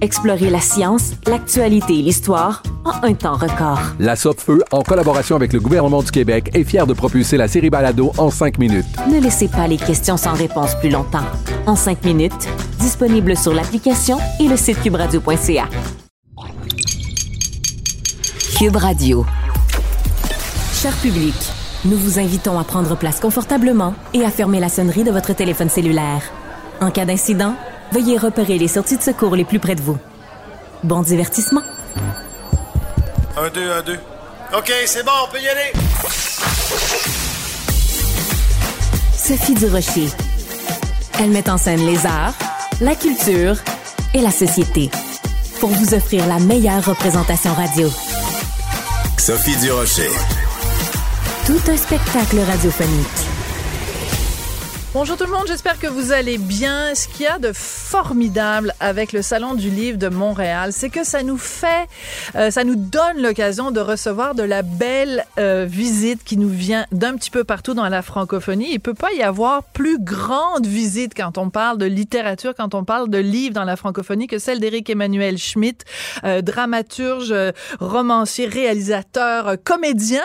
Explorez la science, l'actualité et l'histoire en un temps record. La Feu, en collaboration avec le gouvernement du Québec, est fière de propulser la série Balado en cinq minutes. Ne laissez pas les questions sans réponse plus longtemps. En cinq minutes, disponible sur l'application et le site cubradio.ca. Cube Radio. Cher public, nous vous invitons à prendre place confortablement et à fermer la sonnerie de votre téléphone cellulaire. En cas d'incident, veuillez repérer les sorties de secours les plus près de vous. Bon divertissement. Un, deux, un, deux. OK, c'est bon, on peut y aller. Sophie Durocher. Elle met en scène les arts, la culture et la société pour vous offrir la meilleure représentation radio. Sophie Durocher. Tout un spectacle radiophonique. Bonjour tout le monde, j'espère que vous allez bien. Ce qu'il y a de formidable avec le Salon du Livre de Montréal, c'est que ça nous fait, euh, ça nous donne l'occasion de recevoir de la belle euh, visite qui nous vient d'un petit peu partout dans la francophonie. Il peut pas y avoir plus grande visite quand on parle de littérature, quand on parle de livres dans la francophonie que celle d'Éric Emmanuel Schmitt, euh, dramaturge, romancier, réalisateur, comédien.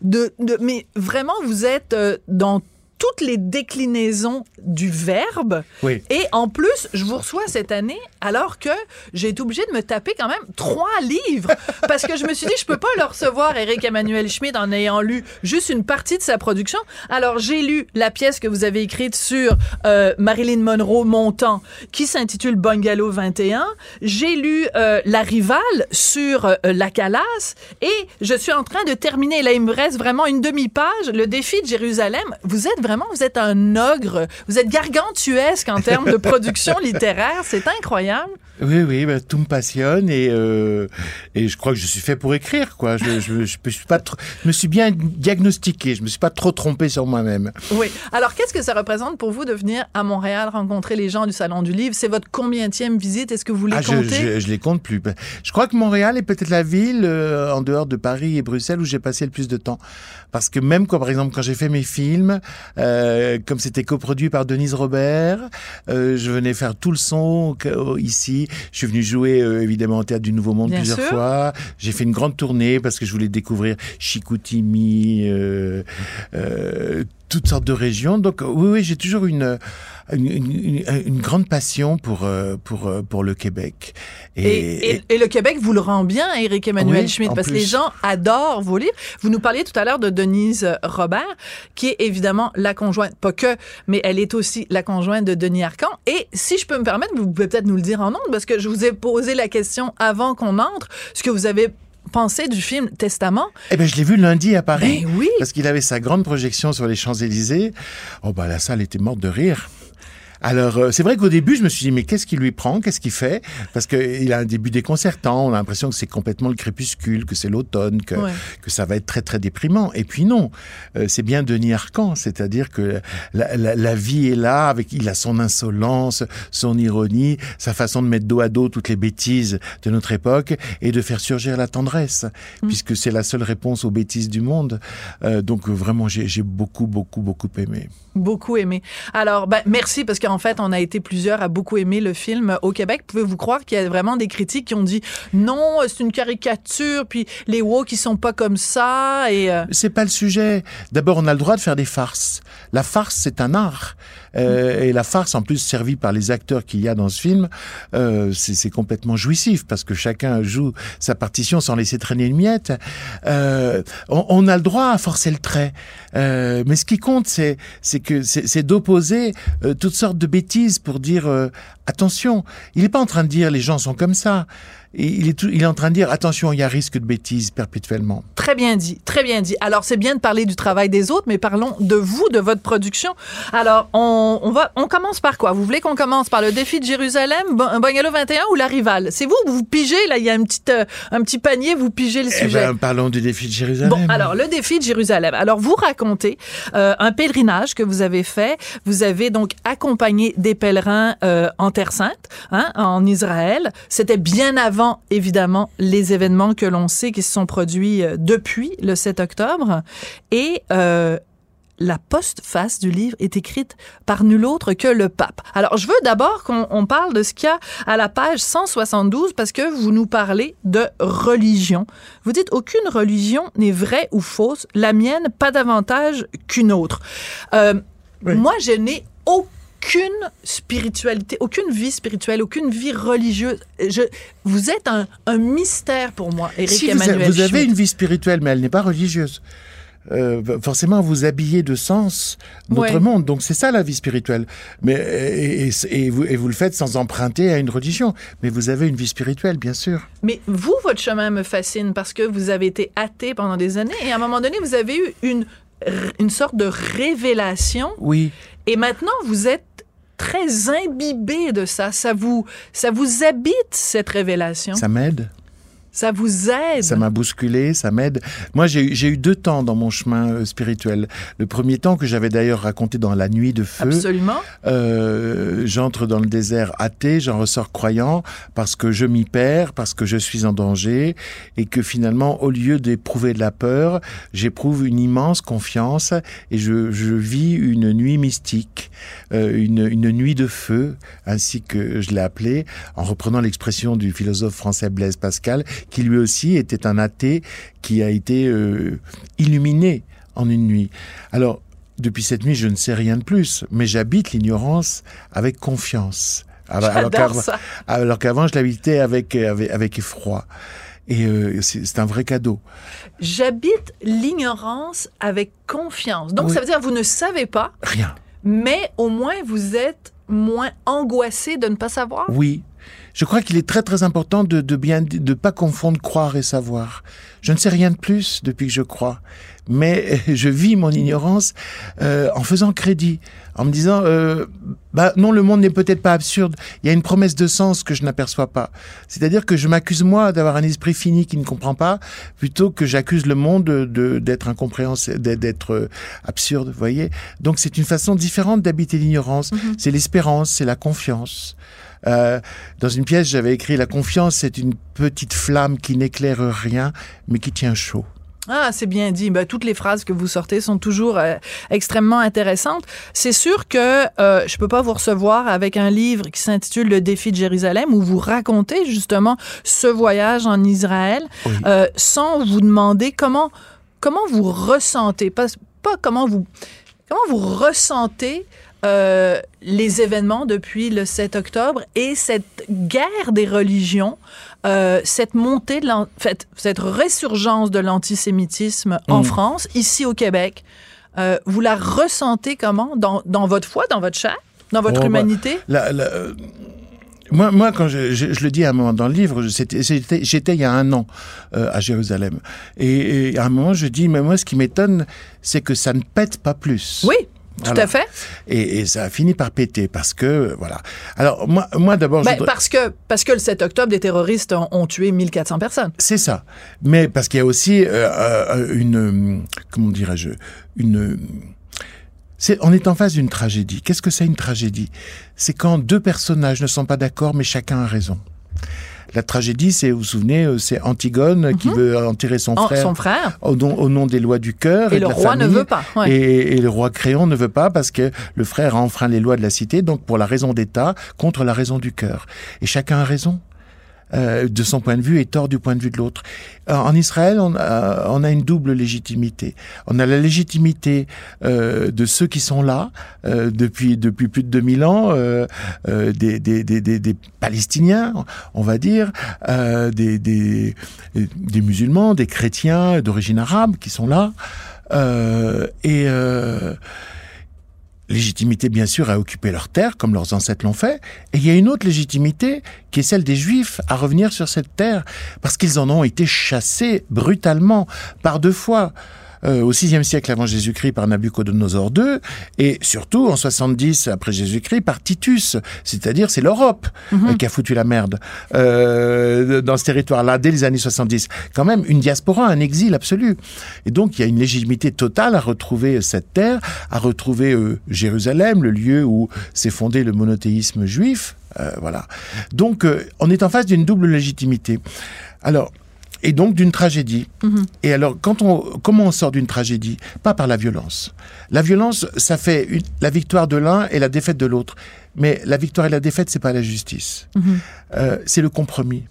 De, de, mais vraiment, vous êtes dans toutes les déclinaisons du verbe. Oui. Et en plus, je vous reçois cette année alors que j'ai été obligée de me taper quand même trois livres parce que je me suis dit je peux pas le recevoir Eric Emmanuel Schmidt en ayant lu juste une partie de sa production. Alors j'ai lu la pièce que vous avez écrite sur euh, Marilyn Monroe montant qui s'intitule Bungalow 21. J'ai lu euh, La rivale sur euh, la Calas et je suis en train de terminer là il me reste vraiment une demi-page le défi de Jérusalem. Vous êtes vraiment vous êtes un ogre, vous êtes gargantuesque en termes de production littéraire, c'est incroyable. Oui, oui, bah, tout me passionne et euh, et je crois que je suis fait pour écrire, quoi. Je, je, je, suis pas trop, je me suis bien diagnostiqué, je me suis pas trop trompé sur moi-même. Oui. Alors, qu'est-ce que ça représente pour vous de venir à Montréal rencontrer les gens du Salon du Livre? C'est votre combienième visite? Est-ce que vous les ah, comptez? je, je, les compte plus. Je crois que Montréal est peut-être la ville euh, en dehors de Paris et Bruxelles où j'ai passé le plus de temps, parce que même quand, par exemple, quand j'ai fait mes films, euh, comme c'était coproduit par Denise Robert, euh, je venais faire tout le son ici. Je suis venu jouer euh, évidemment au théâtre du Nouveau Monde Bien plusieurs sûr. fois. J'ai fait une grande tournée parce que je voulais découvrir Chicoutimi, euh, euh, toutes sortes de régions. Donc oui, oui, j'ai toujours une une, une, une, grande passion pour pour pour le Québec. Et, et, et, et le Québec vous le rend bien, Éric Emmanuel oui, Schmitt, parce que les gens adorent vos livres. Vous nous parliez tout à l'heure de Denise Robert, qui est évidemment la conjointe, pas que, mais elle est aussi la conjointe de Denis Arcan. Et si je peux me permettre, vous pouvez peut-être nous le dire en ondes, parce que je vous ai posé la question avant qu'on entre, ce que vous avez pensé du film Testament? Eh ben, je l'ai vu lundi à Paris. Ben oui. Parce qu'il avait sa grande projection sur les Champs-Élysées. Oh, bah, la salle était morte de rire. Alors, euh, c'est vrai qu'au début, je me suis dit, mais qu'est-ce qui lui prend? Qu'est-ce qu'il fait? Parce qu'il a un début déconcertant. On a l'impression que c'est complètement le crépuscule, que c'est l'automne, que, Ouais. que ça va être très, très déprimant. Et puis non, euh, c'est bien Denis Arcan. C'est-à-dire que la, la, la vie est là, avec il a son insolence, son ironie, sa façon de mettre dos à dos toutes les bêtises de notre époque et de faire surgir la tendresse, puisque c'est la seule réponse aux bêtises du monde. Euh, donc, vraiment, j'ai j'ai beaucoup, beaucoup, beaucoup aimé. Beaucoup aimé. Alors, ben, merci parce qu'en fait, on a été plusieurs à beaucoup aimer le film au Québec. Pouvez-vous croire qu'il y a vraiment des critiques qui ont dit non, c'est une caricature, puis les woke qui sont pas comme ça et euh, C'est pas le sujet. D'abord, on a le droit de faire des farces. La farce, c'est un art. Euh, et la farce, en plus servie par les acteurs qu'il y a dans ce film, euh, c'est complètement jouissif parce que chacun joue sa partition sans laisser traîner une miette. Euh, on, on a le droit à forcer le trait, Euh, mais ce qui compte, c'est que c'est d'opposer euh, toutes sortes de bêtises pour dire euh, attention. Il n'est pas en train de dire les gens sont comme ça. Et il est tout- il est en train de dire attention, il y a risque de bêtises perpétuellement. Très bien dit, très bien dit. Alors, c'est bien de parler du travail des autres, mais parlons de vous, de votre production. Alors, on, on va, on commence par quoi? Vous voulez qu'on commence par le défi de Jérusalem, Bo- Bungalow 21 ou la rivale? C'est vous, vous pigez, là, il y a un petit, euh, un petit panier, vous pigez le Eh sujet. ben, parlons du défi de Jérusalem. Bon, alors le défi de Jérusalem. Alors vous racontez euh, un pèlerinage que vous avez fait. Vous avez donc accompagné des pèlerins euh, en Terre Sainte, hein, en Israël. C'était bien avant, évidemment, les événements que l'on sait qui se sont produits euh, depuis le 7 octobre. Et euh, la postface du livre est écrite par nul autre que le pape. Alors, je veux d'abord qu'on on parle de ce qu'il y a à la page 172 parce que vous nous parlez de religion. Vous dites aucune religion n'est vraie ou fausse, la mienne pas davantage qu'une autre. Euh, Oui. Moi, je n'ai aucune spiritualité, aucune vie spirituelle, aucune vie religieuse. Je, vous êtes un, un mystère pour moi, Éric si vous, a- Emmanuel vous avez Schmitt. une vie spirituelle, mais elle n'est pas religieuse. Euh, forcément, vous habillez de sens notre Ouais. monde. Donc, c'est ça la vie spirituelle. Mais et, et- et vous, et vous le faites sans emprunter à une religion. Mais vous avez une vie spirituelle, bien sûr. Mais vous, votre chemin me fascine parce que vous avez été athée pendant des années et à un moment donné, vous avez eu une, une sorte de révélation Oui. et maintenant, vous êtes très imbibé de ça. Ça vous, ça vous habite, cette révélation? Ça m'aide. Ça vous aide? Ça m'a bousculé, ça m'aide. Moi, j'ai eu- deux temps dans mon chemin euh, spirituel. Le premier temps que j'avais d'ailleurs raconté dans La Nuit de Feu. Absolument. Euh, j'entre dans le désert athée, j'en ressors croyant parce que je m'y perds, parce que je suis en danger et que finalement, au lieu d'éprouver de la peur, j'éprouve une immense confiance et je, je vis une nuit mystique, euh, une, une nuit de feu, ainsi que je l'ai appelée, en reprenant l'expression du philosophe français Blaise Pascal, qui lui aussi était un athée qui a été euh, illuminé en une nuit. Alors, depuis cette nuit, je ne sais rien de plus, mais j'habite l'ignorance avec confiance. Alors qu'avant- je l'habitais avec, avec, avec effroi. Et euh, c'est c'est un vrai cadeau. J'habite l'ignorance avec confiance. Donc, Oui. ça veut dire que vous ne savez pas, Rien. mais au moins vous êtes moins angoissé de ne pas savoir? Oui. Je crois qu'il est très très important de, de bien de pas confondre croire et savoir. Je ne sais rien de plus depuis que je crois, mais je vis mon ignorance euh, en faisant crédit, en me disant euh, bah non le monde n'est peut-être pas absurde. Il y a une promesse de sens que je n'aperçois pas. C'est-à-dire que je m'accuse moi d'avoir un esprit fini qui ne comprend pas, plutôt que j'accuse le monde de d'être incompréhensible, d'être- euh, absurde. Vous voyez. Donc c'est une façon différente d'habiter l'ignorance. C'est l'espérance, c'est la confiance. Euh, dans une pièce, j'avais écrit La confiance, c'est une petite flamme qui n'éclaire rien, mais qui tient chaud. Ah, c'est bien dit. Ben, toutes les phrases que vous sortez sont toujours euh, extrêmement intéressantes. C'est sûr que euh, je peux pas vous recevoir avec un livre qui s'intitule Le défi de Jérusalem où vous racontez justement ce voyage en Israël Oui. euh, sans vous demander comment comment vous ressentez pas pas comment vous comment vous ressentez euh, les événements depuis le 7 octobre et cette guerre des religions, euh, cette montée de l'an- en fait, cette résurgence de l'antisémitisme en Mm. France, ici au Québec, euh, vous la ressentez comment? Dans, dans votre foi, dans votre chair, dans votre Oh, bah, humanité? La- la- moi, moi, quand je, je- je le dis à un moment dans le livre, j'étais il y a un an euh, à Jérusalem. Et, et à un moment, je dis, mais moi, ce qui m'étonne, c'est que ça ne pète pas plus. Oui, tout Voilà. à fait. Et, et ça a fini par péter parce que, voilà. Alors, moi, moi d'abord, je Ben, voudrais- parce, que, parce que le 7 octobre, des terroristes ont, ont tué 1400 personnes. C'est ça. Mais parce qu'il y a aussi euh, euh, une, comment dirais-je, une. on est en face d'une tragédie. Qu'est-ce que c'est une tragédie? C'est quand deux personnages ne sont pas d'accord, mais chacun a raison. La tragédie, c'est, vous vous souvenez, euh, c'est Antigone qui veut enterrer son Mhm. En- frère, son frère. Au, nom, au nom des lois du cœur. Et le la roi ne veut pas, ouais. Et, et le roi Créon ne veut pas parce que le frère a enfreint les lois de la cité, donc pour la raison d'État contre la raison du cœur. Et chacun a raison. Euh, de son point de vue et tort du point de vue de l'autre. Euh, En Israël, on a, on a une double légitimité. On a la légitimité euh, de ceux qui sont là euh, depuis depuis plus de 2000 ans, euh, euh, des, des, des, des, Palestiniens, on va dire, euh, des, des, des musulmans, des chrétiens d'origine arabe qui sont là. Euh, et euh, légitimité, bien sûr, à occuper leurs terres, comme leurs ancêtres l'ont fait. Et il y a une autre légitimité, qui est celle des Juifs, à revenir sur cette terre, parce qu'ils en ont été chassés brutalement par deux fois. Euh, au VIe siècle avant Jésus-Christ par Nabucodonosor II, et surtout en 70 après Jésus-Christ par Titus, c'est-à-dire c'est l'Europe euh, qui a foutu la merde euh, dans ce territoire-là dès les années 70. Quand même une diaspora, un exil absolu. Et donc il y a une légitimité totale à retrouver cette terre, à retrouver euh, Jérusalem, le lieu où s'est fondé le monothéisme juif. Euh, voilà. Donc euh, on est en face d'une double légitimité. Alors et donc d'une tragédie. Et alors, quand on, comment on sort d'une tragédie? Pas par la violence. La violence, ça fait une- la victoire de l'un et la défaite de l'autre. Mais la victoire et la défaite, c'est pas la justice. Euh, c'est le compromis.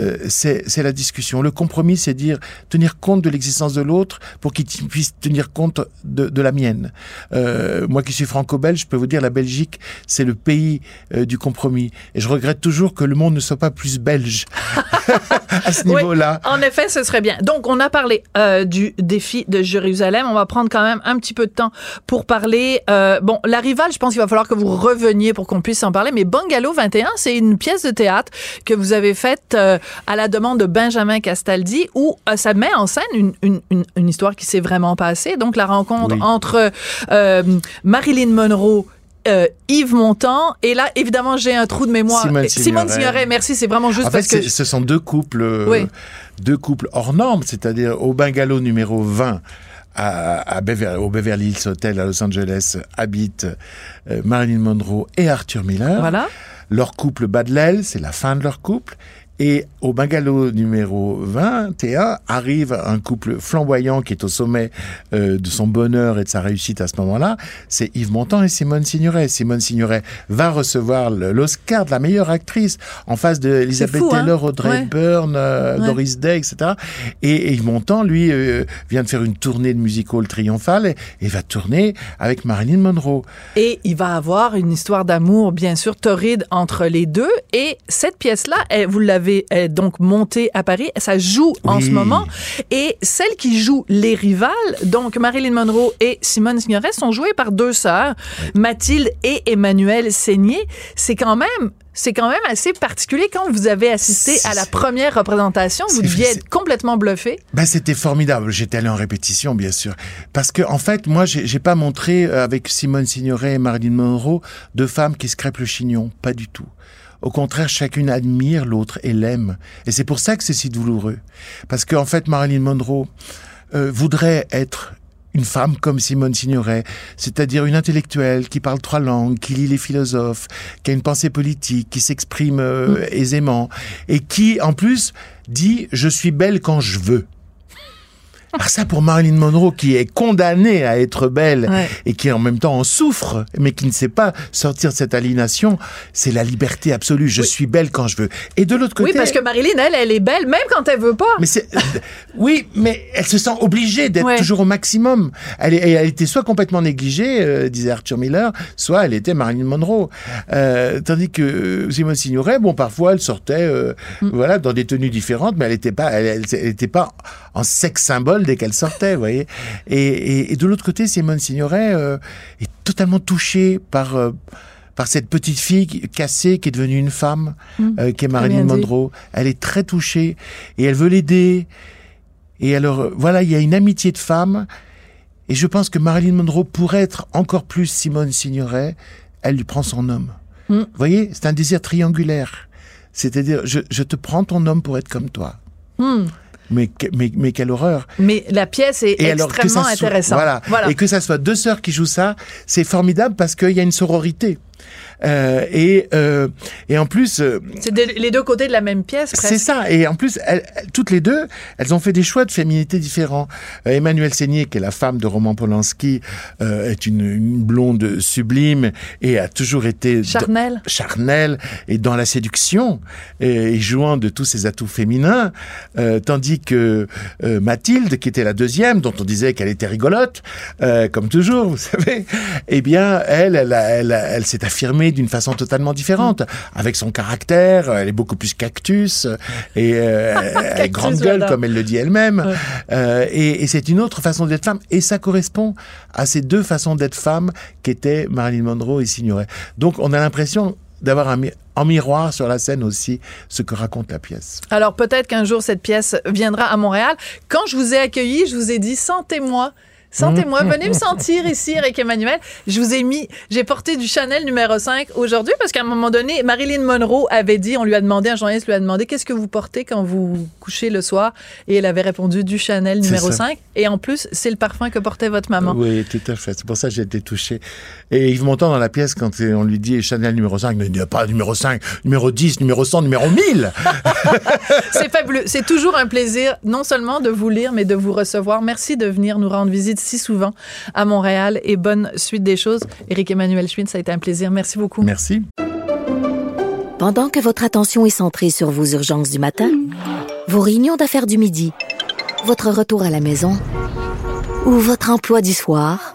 Euh, c'est la discussion. Le compromis, c'est dire tenir compte de l'existence de l'autre pour qu'il puisse tenir compte de, de la mienne. Euh, moi qui suis franco-belge, je peux vous dire la Belgique, c'est le pays euh, du compromis. Et je regrette toujours que le monde ne soit pas plus belge à ce Oui, niveau-là. En effet, ce serait bien. Donc, on a parlé du défi de Jérusalem. On va prendre quand même un petit peu de temps pour parler. bon, la rivale, je pense qu'il va falloir que vous reveniez pour qu'on puisse en parler. Mais Bungalow 21, c'est une pièce de théâtre que vous avez faite à la demande de Benjamin Castaldi, où euh, ça met en scène une, une, une, une histoire qui s'est vraiment passée. Donc, la rencontre Oui. entre euh, Marilyn Monroe. euh, Yves Montand et là évidemment j'ai un trou de mémoire Simone Et- Simone Signoret. Merci c'est vraiment juste En fait, parce que ce sont deux couples, euh, Oui. deux couples hors normes, c'est-à-dire au bungalow numéro 20 à, à Bever- au Beverly Hills Hotel à Los Angeles habitent euh, Marilyn Monroe et Arthur Miller. voilà Leur couple bat de l'aile, c'est la fin de leur couple. Et au bungalow numéro 21 arrive un couple flamboyant qui est au sommet euh, de son bonheur et de sa réussite à ce moment-là. C'est Yves Montand et Simone Signoret. Simone Signoret va recevoir l'Oscar de la meilleure actrice en face de Elizabeth fou, hein Taylor, Audrey Ouais. Hepburn, euh, Ouais. Doris Day, etc. Et, et Yves Montand, lui, euh, vient de faire une tournée de musical triomphale et, et va tourner avec Marilyn Monroe. Et il va avoir une histoire d'amour, bien sûr, torride entre les deux. Et cette pièce-là, vous l'avez elle, donc montée à Paris. Ça joue en ce moment. Et celle qui joue les rivales, donc Marilyn Monroe et Simone Signoret, sont jouées par deux sœurs, Mathilde et Emmanuelle Seigné. C'est quand même... C'est quand même assez particulier quand vous avez assisté à la première représentation. Vous deviez être complètement bluffé. Ben, c'était formidable. J'étais allé en répétition, bien sûr. Parce que, en fait, moi, j'ai j'ai pas montré euh, avec Simone Signoret et Marilyn Monroe deux femmes qui se crêpent le chignon. Pas du tout. Au contraire, chacune admire l'autre et l'aime. Et c'est pour ça que c'est si douloureux. Parce qu'en fait, Marilyn Monroe euh, voudrait être une femme comme Simone Signoret, c'est-à-dire une intellectuelle qui parle trois langues, qui lit les philosophes, qui a une pensée politique, qui s'exprime euh, aisément, et qui, en plus, dit « je suis belle quand je veux ». Alors ça, pour Marilyn Monroe, qui est condamnée à être belle Ouais. et qui en même temps en souffre, mais qui ne sait pas sortir de cette aliénation, c'est la liberté absolue. Je suis belle quand je veux. Et de l'autre côté... Oui, parce que Marilyn, elle, elle est belle, même quand elle veut pas. Mais c'est oui, mais elle se sent obligée d'être Ouais. toujours au maximum. Elle, est- elle était soit complètement négligée, euh, disait Arthur Miller, soit elle était Marilyn Monroe. Euh, tandis que euh, Simone Signoret, bon, parfois elle sortait, euh, Mm. voilà, dans des tenues différentes, mais elle n'était pas, elle, elle- elle était pas en sexe symbole dès qu'elle sortait, vous voyez. Et, et- et de l'autre côté, Simone Signoret euh, est totalement touchée par euh, par cette petite fille cassée qui est devenue une femme, euh, qui est Marilyn. Monroe. Elle est très touchée et elle veut l'aider. Et alors, voilà, il y a une amitié de femmes. Et je pense que Marilyn Monroe, pour être encore plus Simone Signoret, elle lui prend son homme. Mm. Vous voyez, c'est un désir triangulaire. C'est-à-dire, je, je te prends ton homme pour être comme toi. Hmm. Mais, mais, mais quelle horreur. Mais la pièce est Et extrêmement soit- intéressante. Voilà. Et que ça soit deux sœurs qui jouent ça, c'est formidable parce qu'il y a une sororité. Euh, et, euh, et en plus... euh, C'est des- les deux côtés de la même pièce, presque. c'est ça. Et en plus, elles- toutes les deux, elles ont fait des choix de féminité différents. Euh, Emmanuelle Seigné, qui est la femme de Roman Polanski, euh, est une, une blonde sublime et a toujours été Charnel. charnelle et dans la séduction et, et jouant de tous ses atouts féminins, euh, tandis que euh, Mathilde, qui était la deuxième, dont on disait qu'elle était rigolote, euh, comme toujours, vous savez, eh bien, elle, elle, a- elle, a- elle s'est affirmée d'une façon totalement différente, avec son caractère. Elle est beaucoup plus cactus et euh, elle est grande gueule, comme elle le dit elle-même. Euh, et et c'est une autre façon d'être femme, et ça correspond à ces deux façons d'être femme qu'étaient Marilyn Monroe et Signoret. Donc, on a l'impression d'avoir un mi- en miroir sur la scène aussi ce que raconte la pièce. Alors peut-être qu'un jour cette pièce viendra à Montréal. Quand je vous ai accueilli, je vous ai dit sentez-moi. Sentez-moi, venez me sentir ici, Eric Emmanuel. Je vous ai mis, j'ai porté du Chanel numéro 5 aujourd'hui parce qu'à un moment donné, Marilyn Monroe avait dit, on lui a demandé, un journaliste lui a demandé, qu'est-ce que vous portez quand vous couchez le soir? Et elle avait répondu du Chanel numéro ça. 5. Et en plus, c'est le parfum que portait votre maman. Oui, tout à fait. C'est pour ça que j'ai été touché. Et Yves Montand, dans la pièce, quand on lui dit Chanel numéro 5, il ne dit pas numéro 5, numéro 10, numéro 100, numéro 1000. C'est fabuleux. C'est toujours un plaisir, non seulement de vous lire, mais de vous recevoir. Merci de venir nous rendre visite si souvent à Montréal et bonne suite des choses. Éric Emmanuel Schmitt, ça a été un plaisir. Merci beaucoup. Merci. Pendant que votre attention est centrée sur vos urgences du matin, vos réunions d'affaires du midi, votre retour à la maison ou votre emploi du soir,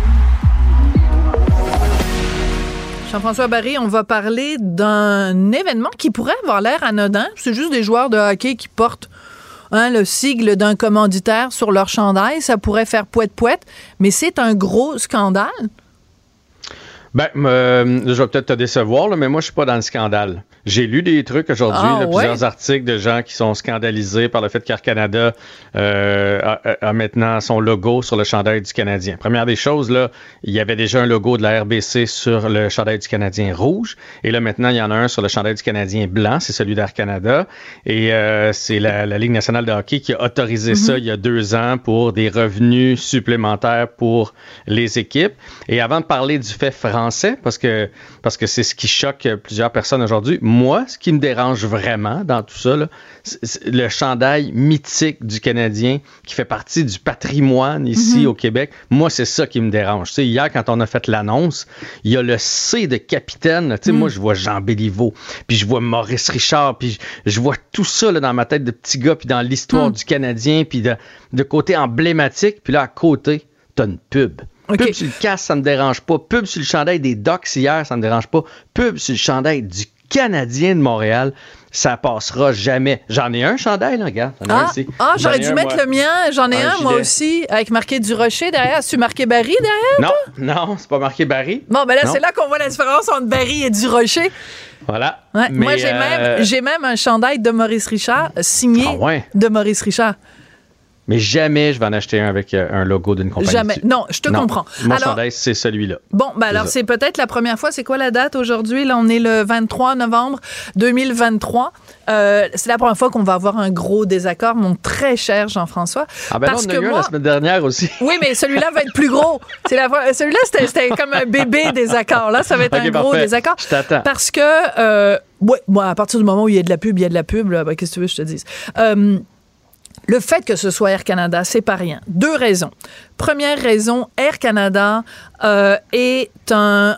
Jean-François Barry, on va parler d'un événement qui pourrait avoir l'air anodin. C'est juste des joueurs de hockey qui portent hein, le sigle d'un commanditaire sur leur chandail. Ça pourrait faire poète-poète, mais c'est un gros scandale. Ben, euh, je vais peut-être te décevoir, là, mais moi, je suis pas dans le scandale. J'ai lu des trucs aujourd'hui, Ah, ouais? plusieurs articles de gens qui sont scandalisés par le fait qu'Air Canada euh, a, maintenant son logo sur le chandail du Canadien. Première des choses, là, il y avait déjà un logo de la RBC sur le chandail du Canadien rouge, et là maintenant, il y en a un sur le chandail du Canadien blanc, c'est celui d'Air Canada, et euh, c'est la, la Ligue nationale de hockey qui a autorisé ça il y a deux ans pour des revenus supplémentaires pour les équipes. Et avant de parler du fait français, parce que parce que c'est ce qui choque plusieurs personnes aujourd'hui, moi, ce qui me dérange vraiment dans tout ça, c'est- le chandail mythique du Canadien qui fait partie du patrimoine ici au Québec, moi, c'est ça qui me dérange. Tu sais, hier, quand on a fait l'annonce, il y a le C de capitaine. là. Tu sais, Moi, je vois Jean Béliveau, puis je vois Maurice Richard, puis je, je vois tout ça là, dans ma tête de petit gars, puis dans l'histoire du Canadien, puis de, de côté emblématique, puis là, à côté, t'as une pub. Pub sur le casque, ça me dérange pas. Pub sur le chandail des Ducks hier, ça me dérange pas. Pub sur le chandail du Canadien de Montréal, ça passera jamais. J'en ai un chandail, là, regarde. Ah, ah j'aurais ai dû un, mettre moi. le mien. J'en ai Un un, moi aussi, avec marqué du rocher derrière. As-tu marqué Barry derrière? Non, non, c'est pas marqué Barry. Bon, ben là, c'est là qu'on voit la différence entre Barry et du rocher. Voilà. Ouais, moi, j'ai euh, même, j'ai même un chandail de Maurice Richard signé Ah ouais? de Maurice Richard. Mais jamais je vais en acheter un avec euh, un logo d'une compagnie. Jamais. dessus. Non, je te Non. comprends. Mon Alors- chandail, c'est celui-là. Bon, ben alors c'est peut-être la première fois. C'est quoi la date aujourd'hui? Là, on est le 23 novembre 2023. Euh, c'est la première fois qu'on va avoir un gros désaccord, mon très cher Jean-François. Ah ben parce non, on a que eu moi, la semaine dernière aussi. oui, mais celui-là va être plus gros. C'est la celui-là c'était, comme un bébé désaccord. Là, ça va être un gros désaccord. Je t'attends. Parce que euh, ouais, moi, à partir du moment où il y a de la pub, il y a de la pub. Ben, qu'est-ce que tu veux que je te dise? Euh, le fait que ce soit Air Canada, c'est pas rien. Deux raisons. Première raison, Air Canada euh, est un,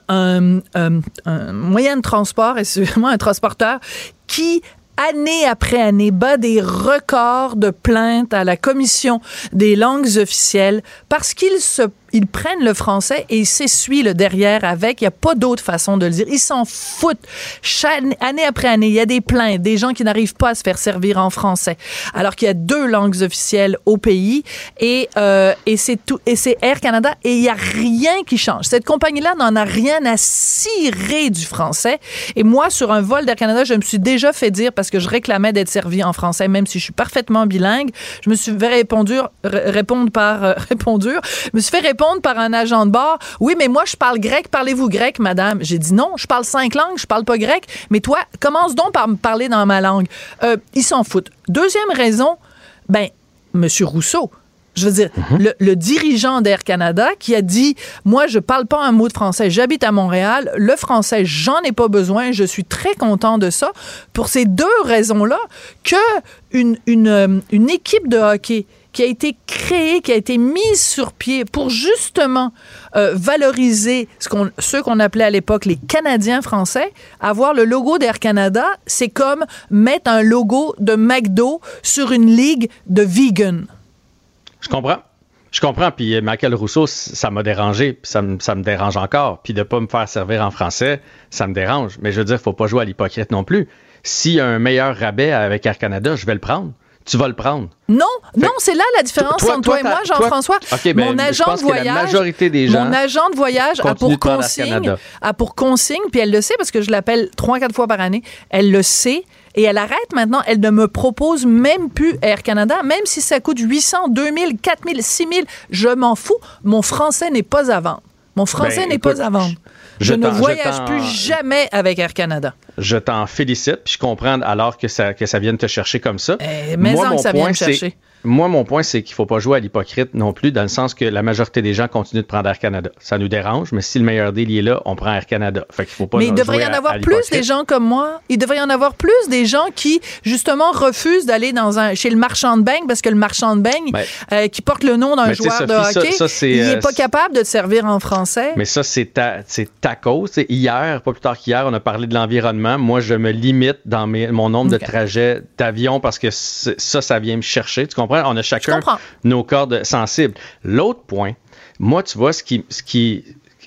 moyen de transport et c'est vraiment un transporteur qui année après année, bat des records de plaintes à la Commission des langues officielles parce qu'ils se ils prennent le français et ils s'essuient le derrière avec. Il n'y a pas d'autre façon de le dire. Ils s'en foutent. Chaque, année après année, il y a des plaintes, des gens qui n'arrivent pas à se faire servir en français, alors qu'il y a deux langues officielles au pays et, euh, et c'est tout, et c'est Air Canada et il n'y a rien qui change. Cette compagnie-là n'en a rien à cirer du français. Et moi, sur un vol d'Air Canada, je me suis déjà fait dire parce que je réclamais d'être servi en français, même si je suis parfaitement bilingue, je me suis fait répondre, par euh, répondre, je me suis fait répondre par un agent de bord Oui, mais moi, je parle grec. Parlez-vous grec, madame? J'ai dit non, je parle cinq langues, je parle pas grec. Mais toi, commence donc par me parler dans ma langue. Euh, ils s'en foutent. Deuxième raison, ben, Monsieur Rousseau. Je veux dire, le, le, dirigeant d'Air Canada qui a dit Moi, je parle pas un mot de français, j'habite à Montréal, le français, j'en ai pas besoin, je suis très content de ça. Pour ces deux raisons-là, que une, une, euh, une équipe de hockey qui a été créée, qui a été mise sur pied pour justement euh, valoriser ce qu'on, ceux qu'on appelait à l'époque les Canadiens français. Avoir le logo d'Air Canada, c'est comme mettre un logo de McDo sur une ligue de vegan. Je comprends. Je comprends, puis Michael Rousseau, ça m'a dérangé, puis ça, me, ça me dérange encore. Puis de pas me faire servir en français, ça me dérange. Mais je veux dire, faut pas jouer à l'hypocrite non plus. S'il y a un meilleur rabais avec Air Canada, je vais le prendre tu vas le prendre. Non, non, c'est là la différence entre toi, et moi, Jean-François. Ben, mon agent de voyage, la majorité des gens mon agent de voyage a pour consigne, a pour consigne, puis elle le sait parce que je l'appelle trois quatre fois par année. Elle le sait. Et elle arrête maintenant. Elle ne me propose même plus Air Canada, même si ça coûte 800, 2000, 4000, 6000. Je m'en fous. Mon français n'est pas à vendre. Mon français ben, n'est pas à vendre. Je, ne voyage plus jamais avec Air Canada. Je t'en félicite, puis je comprends alors que ça, que ça vienne te chercher comme ça. Eh, mais Moi, mon que ça point, chercher. Moi, mon point, c'est qu'il ne faut pas jouer à l'hypocrite non plus, dans le sens que la majorité des gens continuent de prendre Air Canada. Ça nous dérange, mais si le meilleur deal est là, on prend Air Canada. Fait qu'il faut pas mais il devrait y en avoir plus des gens comme moi. Il devrait y en avoir plus des gens qui, justement, refusent d'aller dans un, chez le marchand de beigne parce que le marchand de beigne, euh, qui porte le nom d'un joueur de hockey, il n'est euh, pas capable de te servir en français. Mais ça, c'est ta, ta cause. hier, pas plus tard qu'hier, on a parlé de l'environnement. Moi, je me limite dans mon nombre de trajets d'avion parce que ça, ça vient me chercher. Tu comprends? On a chacun nos cordes sensibles. L'autre point, moi, tu vois, ce qui, ce qui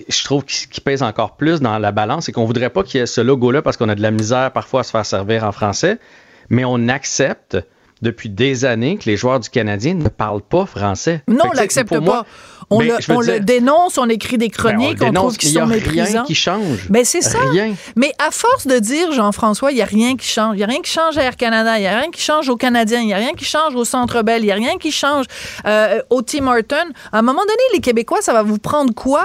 je trouve qui, pèse encore plus dans la balance, c'est qu'on voudrait pas qu'il y ait ce logo-là parce qu'on a de la misère parfois à se faire servir en français, mais on accepte depuis des années que les joueurs du Canadien ne parlent pas français. Non, on l'accepte pas. On, le, dénonce, on écrit des ben, chroniques, on, trouve qu'ils sont méprisants. Il n'y a rien qui change. Ben c'est ça. Rien. Mais à force de dire, Jean-François, il n'y a rien qui change. Il n'y a rien qui change à Air Canada, il n'y a rien qui change aux Canadiens, il n'y a rien qui change au Centre Bell, il n'y a rien qui change euh, au Tim Horton. À un moment donné, les Québécois, ça va vous prendre quoi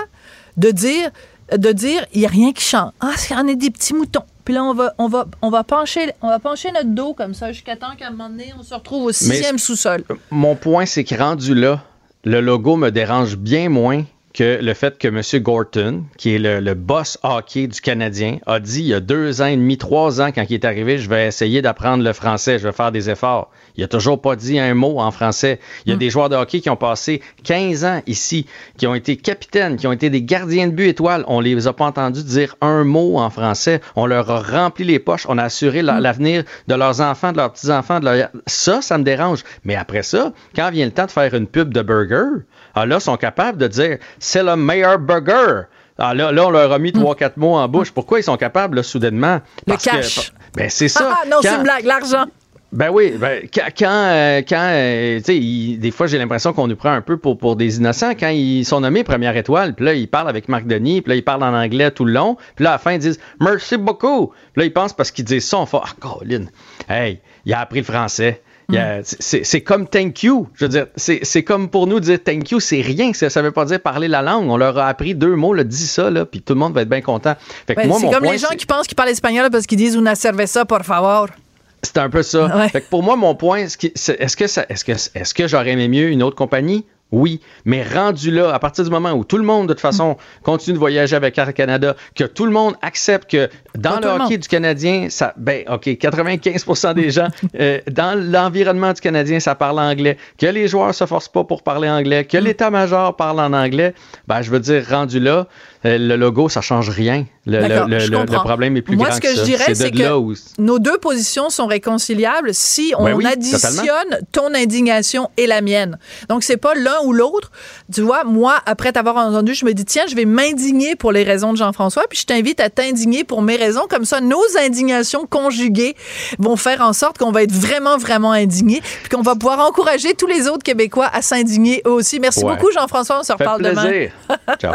de dire de dire il n'y a rien qui change? Ah, on est des petits moutons. Puis là, on va, on va, on va, pencher, on va pencher notre dos comme ça jusqu'à temps qu'à un moment donné, on se retrouve au sixième sous-sol. Mon point, c'est que rendu là, le logo me dérange bien moins que le fait que M. Gorton, qui est le, boss hockey du Canadien, a dit il y a deux ans et demi, trois ans, quand il est arrivé, je vais essayer d'apprendre le français, je vais faire des efforts. Il a toujours pas dit un mot en français. Il y a hmm. des joueurs de hockey qui ont passé 15 ans ici, qui ont été capitaines, qui ont été des gardiens de but étoiles. On les a pas entendus dire un mot en français. On leur a rempli les poches. On a assuré hmm. l'avenir de leurs enfants, de leurs petits-enfants. De leur... Ça, ça me dérange. Mais après ça, quand vient le temps de faire une pub de burger, ah là, sont capables de dire c'est le meilleur burger. Ah là, là, on leur a mis trois, quatre mots en bouche. Pourquoi ils sont capables, là, soudainement? le cash. ben, c'est ça. Ah, non, c'est une blague, l'argent. Ben oui, ben, quand, quand, euh, tu sais, des fois j'ai l'impression qu'on nous prend un peu pour, pour des innocents. Quand ils sont nommés première étoile, puis là ils parlent avec Marc Denis, puis là ils parlent en anglais tout le long, puis là à la fin ils disent merci beaucoup. Puis là ils pensent parce qu'ils disent ça, on fait ah Colin, hey, il a appris le français. Mm. C'est comme thank you. Je veux dire, c'est comme pour nous dire thank you, c'est rien. Ça ne veut pas dire parler la langue. On leur a appris deux mots, le dit ça, là, puis tout le monde va être bien content. c'est comme les gens qui pensent qu'ils parlent espagnol parce qu'ils disent una cerveza, por favor. C'est un peu ça. Fait pour moi, mon point, est-ce que, est -ce que, est -ce que, est -ce que j'aurais aimé mieux une autre compagnie? Oui, mais rendu là, à partir du moment où tout le monde, de toute façon, continue de voyager avec Air Canada, que tout le monde accepte que dans le hockey du Canadien, ça, ben, OK, 95% des gens, euh, dans l'environnement du Canadien, ça parle anglais, que les joueurs se forcent pas pour parler anglais, que mm. l'état-major parle en anglais, ben, je veux dire, rendu là, le logo, ça change rien. Le, le, problème est plus Moi, grand ce que, je dirais, c'est que nos deux positions sont réconciliables si on additionne ton indignation et la mienne. Donc, c'est pas l'un ou l'autre. Tu vois, moi, après t'avoir entendu, je me dis, tiens, je vais m'indigner pour les raisons de Jean-François, puis je t'invite à t'indigner pour mes raisons. Comme ça, nos indignations conjuguées vont faire en sorte qu'on va être vraiment, vraiment indignés, puis qu'on va pouvoir encourager tous les autres Québécois à s'indigner eux aussi. Merci beaucoup, Jean-François. On se reparle demain. Ciao.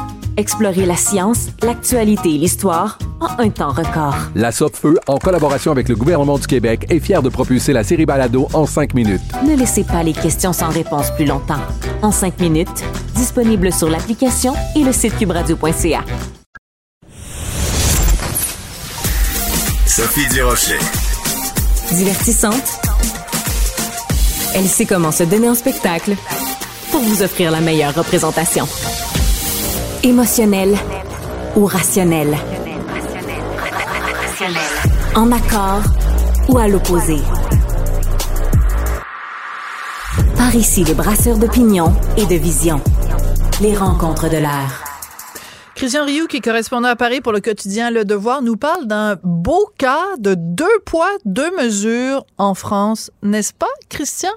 Explorez la science, l'actualité et l'histoire en un temps record. La Feu, en collaboration avec le gouvernement du Québec, est fière de propulser la série Balado en cinq minutes. Ne laissez pas les questions sans réponse plus longtemps. En cinq minutes, disponible sur l'application et le site cubradio.ca. Sophie Durocher. Divertissante. Elle sait comment se donner en spectacle pour vous offrir la meilleure représentation. Émotionnelle ou rationnelle. En accord ou à l'opposé. Par ici, les brasseurs d'opinion et de vision. Les rencontres de l'air. Christian Rioux, qui est correspondant à Paris pour le quotidien Le Devoir, nous parle d'un beau cas de deux poids, deux mesures en France, n'est-ce pas, Christian?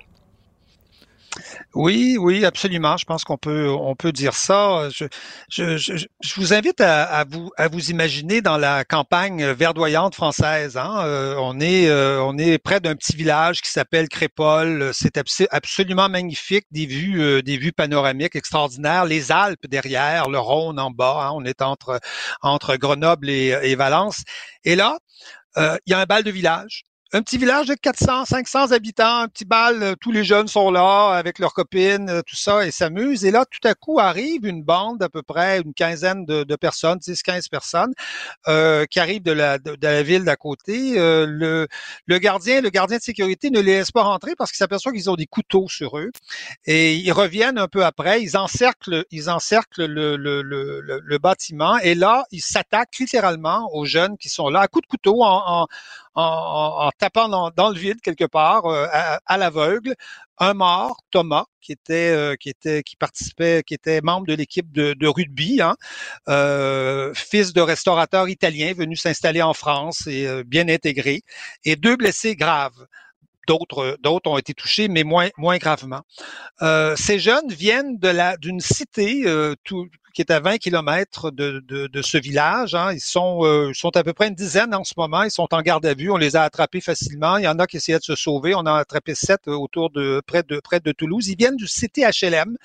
Oui, oui, absolument. Je pense qu'on peut, on peut dire ça. Je, je, je, je vous invite à, vous, à vous imaginer dans la campagne verdoyante française. Hein. Euh, on est, euh, on est près d'un petit village qui s'appelle Crépole. C'est absolument magnifique, des vues, euh, des vues panoramiques extraordinaires. Les Alpes derrière, le Rhône en bas. Hein. On est entre, entre Grenoble et, et Valence. Et là, il y a un bal de village un petit village de 400, 500 habitants, un petit bal, euh, tous les jeunes sont là avec leurs copines, euh, tout ça, et s'amusent. Et là, tout à coup, arrive une bande d'à peu près une quinzaine de, personnes, 10, 15 personnes, euh, qui arrivent de la, ville d'à côté. le, gardien, le gardien de sécurité ne les laisse pas rentrer parce qu'il s'aperçoit qu'ils ont des couteaux sur eux. Et ils reviennent un peu après, ils encerclent, ils encerclent le, bâtiment, et là, ils s'attaquent littéralement aux jeunes qui sont là à coups de couteau en en, tapant dans, le vide quelque part, euh, à, l'aveugle. Un mort, Thomas, qui était euh, qui était qui participait, qui était membre de l'équipe de, rugby, hein, euh, fils de restaurateur italien venu s'installer en France et bien intégré, et deux blessés graves d'autres d'autres ont été touchés, mais moins moins gravement. ces jeunes viennent de la d'une cité tout, qui est à 20 kilomètres de, de, de, ce village. Hein. Ils sont, euh, sont à peu près une dizaine en ce moment. Ils sont en garde à vue. On les a attrapés facilement. Il y en a qui essayaient de se sauver. On en a attrapé sept autour de près de près de Toulouse. Ils viennent du CTHLM,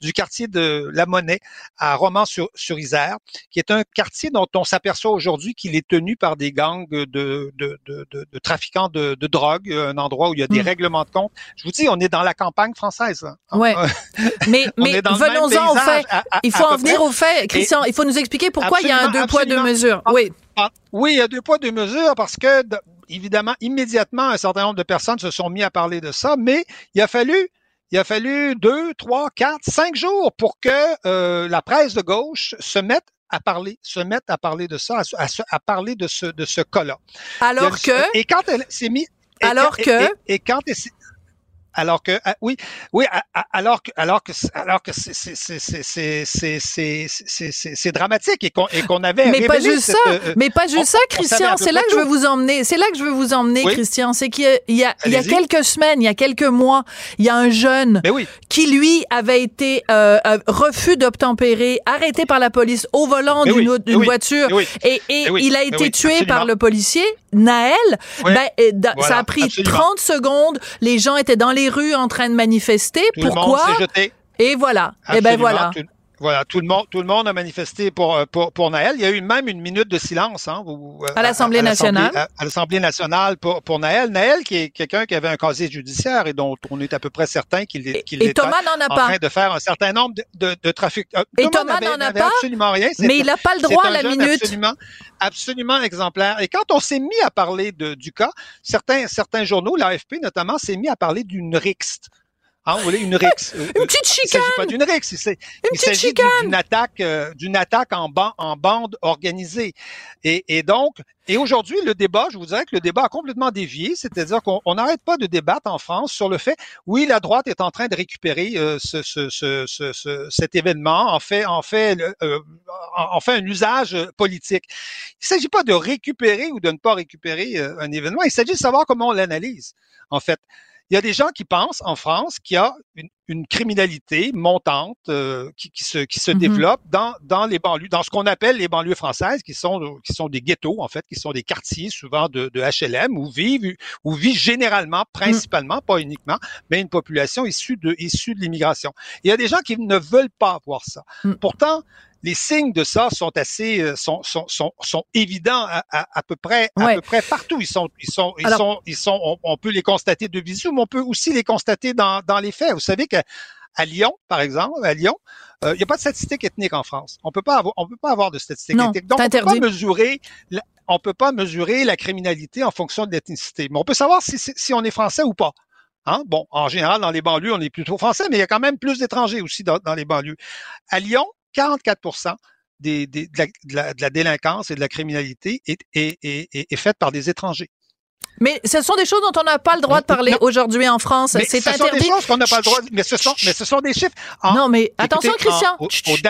du quartier de La Monnaie à Romans-sur-Isère, qui est un quartier dont on s'aperçoit aujourd'hui qu'il est tenu par des gangs de, de, de, de trafiquants de, drogue, un endroit où il y a des hmm. règlements de compte. Je vous dis, on est dans la campagne française. Hein. Ouais. mais mais venons-en au fait. il faut en venir au fait, Christian, il faut nous expliquer pourquoi il y a un deux poids, deux mesures. Oui. Ah, oui, il y a deux poids, deux mesures parce que, évidemment, immédiatement, un certain nombre de personnes se sont mis à parler de ça, mais il a fallu il a fallu deux, trois, quatre, cinq jours pour que euh, la presse de gauche se mette à parler, se mette à parler de ça, à, parler de ce de ce cas-là. Alors que et quand elle s'est mis alors que et, quand alors que ah, oui, oui, alors que alors que alors que c'est dramatique et qu'on qu'on avait mais pas juste ça, euh, mais pas juste ça, Christian. C'est là que je veux vous emmener. C'est là que je veux vous emmener, Christian. C'est qu'il y a il y a quelques semaines, il y a quelques mois, il y a un jeune qui lui avait été euh, euh, refus d'obtempérer, arrêté par la police au volant d'une voiture et il a été tué par le policier. Naël, ben, ça a pris 30 secondes. Les gens étaient dans les rues en train de manifester. Pourquoi? Et voilà. Et ben voilà. Voilà, tout le monde, tout le monde a manifesté pour euh, pour, pour Naël. Il y a eu même une minute de silence hein, euh, à l'Assemblée nationale. À, l'Assemblée nationale pour pour Naël. Naël, qui est quelqu'un qui avait un casier judiciaire et dont on est à peu près certain qu'il est qu'il est Thomas n'en a en train de faire un certain nombre de, de, de trafic. Euh, et Thomas n'en a pas. Absolument rien. Mais il n'a pas le droit à la minute. Absolument, absolument exemplaire. Et quand on s'est mis à parler de, du cas, certains certains journaux, l'AFP notamment, s'est mis à parler d'une rixte. Ah, vous voulez une rixe? une petite chicane. Il s'agit pas d'une rixe. Il s'agit d'une attaque, euh, d'une attaque en, en bande organisée. Et, et donc, et aujourd'hui, le débat, je vous dirais que le débat a complètement dévié, c'est-à-dire qu'on n'arrête pas de débattre en France sur le fait, oui, la droite est en train de récupérer euh, ce, ce, ce, ce, cet événement, en fait, en fait, euh, en fait un usage politique. Il ne s'agit pas de récupérer ou de ne pas récupérer un événement, il s'agit de savoir comment on l'analyse, en fait. Il y a des gens qui pensent en France qu'il y a une, une criminalité montante euh, qui, qui, se, qui se mm-hmm. développe dans, dans les banlieues, dans ce qu'on appelle les banlieues françaises, qui sont, qui sont des ghettos, en fait, qui sont des quartiers souvent de, de HLM où vivent, où vit généralement, principalement, mm. pas uniquement, mais une population issue de, issue de l'immigration. Il y a des gens qui ne veulent pas voir ça. Mm. Pourtant, les signes de ça sont assez euh, sont, sont, sont, sont évidents à, à, peu près à peu près partout. Ils sont ils sont ils sont ils sont on, peut les constater de visu, mais on peut aussi les constater dans, dans les faits. Vous savez que à Lyon, par exemple, à Lyon, euh, il n'y a pas de statistiques ethniques en France. On peut pas avoir, on peut pas avoir de statistiques ethniques. Donc, on peut pas mesurer, la, on peut pas mesurer la criminalité en fonction de l'ethnicité. Mais on peut savoir si, si on est français ou pas. Hein? Bon, en général, dans les banlieues, on est plutôt français, mais il y a quand même plus d'étrangers aussi dans, dans les banlieues. À Lyon, 44 des, des, de, la, délinquance et de la criminalité est faite par des étrangers. Mais ce sont des choses dont on n'a pas le droit de parler aujourd'hui en France. C'est interdit. Ce sont des choses qu'on n'a pas le droit. Mais ce sont, mais ce sont des chiffres. non, mais attention, Christian.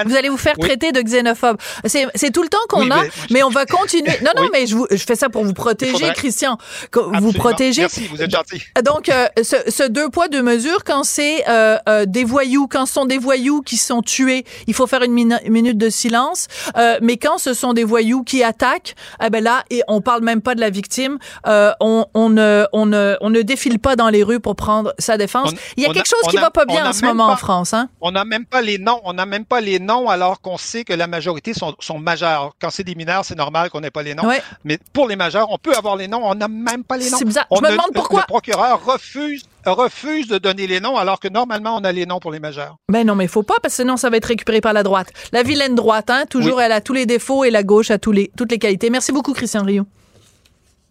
vous allez vous faire traiter de xénophobe. C'est tout le temps qu'on a, mais, on va continuer. Non, non, mais je, vous, je fais ça pour vous protéger, Christian. Vous protéger. Merci, vous êtes gentil. Donc, euh, ce, ce, deux poids deux mesures, quand c'est euh, euh, des voyous, quand ce sont des voyous qui sont tués, il faut faire une minute de silence. Euh, mais quand ce sont des voyous qui attaquent, eh ben là, et on parle même pas de la victime. on on, ne, on, ne, on ne défile pas dans les rues pour prendre sa défense. Il y a quelque chose qui va pas bien en ce moment en France. Hein? On n'a même pas les noms. On n'a même pas les noms alors qu'on sait que la majorité sont, sont majeurs. Quand c'est des mineurs, c'est normal qu'on n'ait pas les noms. Mais pour les majeurs, on peut avoir les noms. On n'a même pas les noms. Bizarre. Je me demande pourquoi. Le procureur refuse refuse de donner les noms alors que normalement on a les noms pour les majeurs. Ben non, mais il faut pas parce que sinon ça va être récupéré par la droite. La vilaine droite, hein, toujours elle a tous les défauts et la gauche a tous les, toutes les qualités. Merci beaucoup Christian Rio.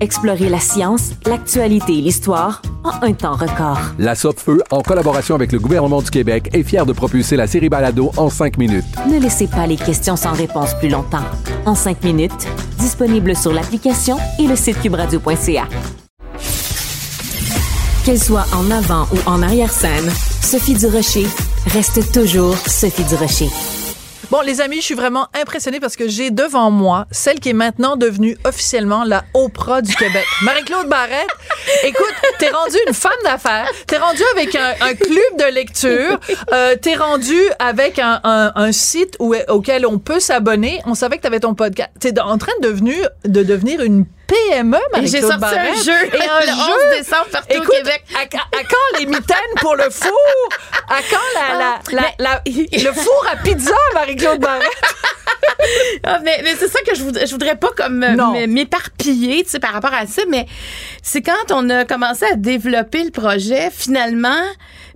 Explorez la science, l'actualité et l'histoire en un temps record. La Feu, en collaboration avec le gouvernement du Québec, est fière de propulser la série Balado en cinq minutes. Ne laissez pas les questions sans réponse plus longtemps. En cinq minutes, disponible sur l'application et le site cubradio.ca. Qu'elle soit en avant ou en arrière-scène, Sophie Durocher reste toujours Sophie Durocher. Bon, les amis, je suis vraiment impressionnée parce que j'ai devant moi celle qui est maintenant devenue officiellement la Oprah du Québec. Marie-Claude Barrette, écoute, t'es rendue une femme d'affaires, t'es rendue avec un, club de lecture, euh, t'es rendue avec un, site où, auquel on peut s'abonner. On savait que t'avais ton podcast. T'es en train de devenir une PME, Et J'ai sorti Barrette. un jeu Et un le jeu. 11 décembre partout Écoute, au Québec. À, à- quand les mitaines pour le four? À quand la, la, la, la- le four à pizza, Marie-Claude Barrette? Ah, mais mais c'est ça que je voudrais, je voudrais pas comme euh, m'éparpiller, tu sais, par rapport à ça, mais c'est quand on a commencé à développer le projet, finalement,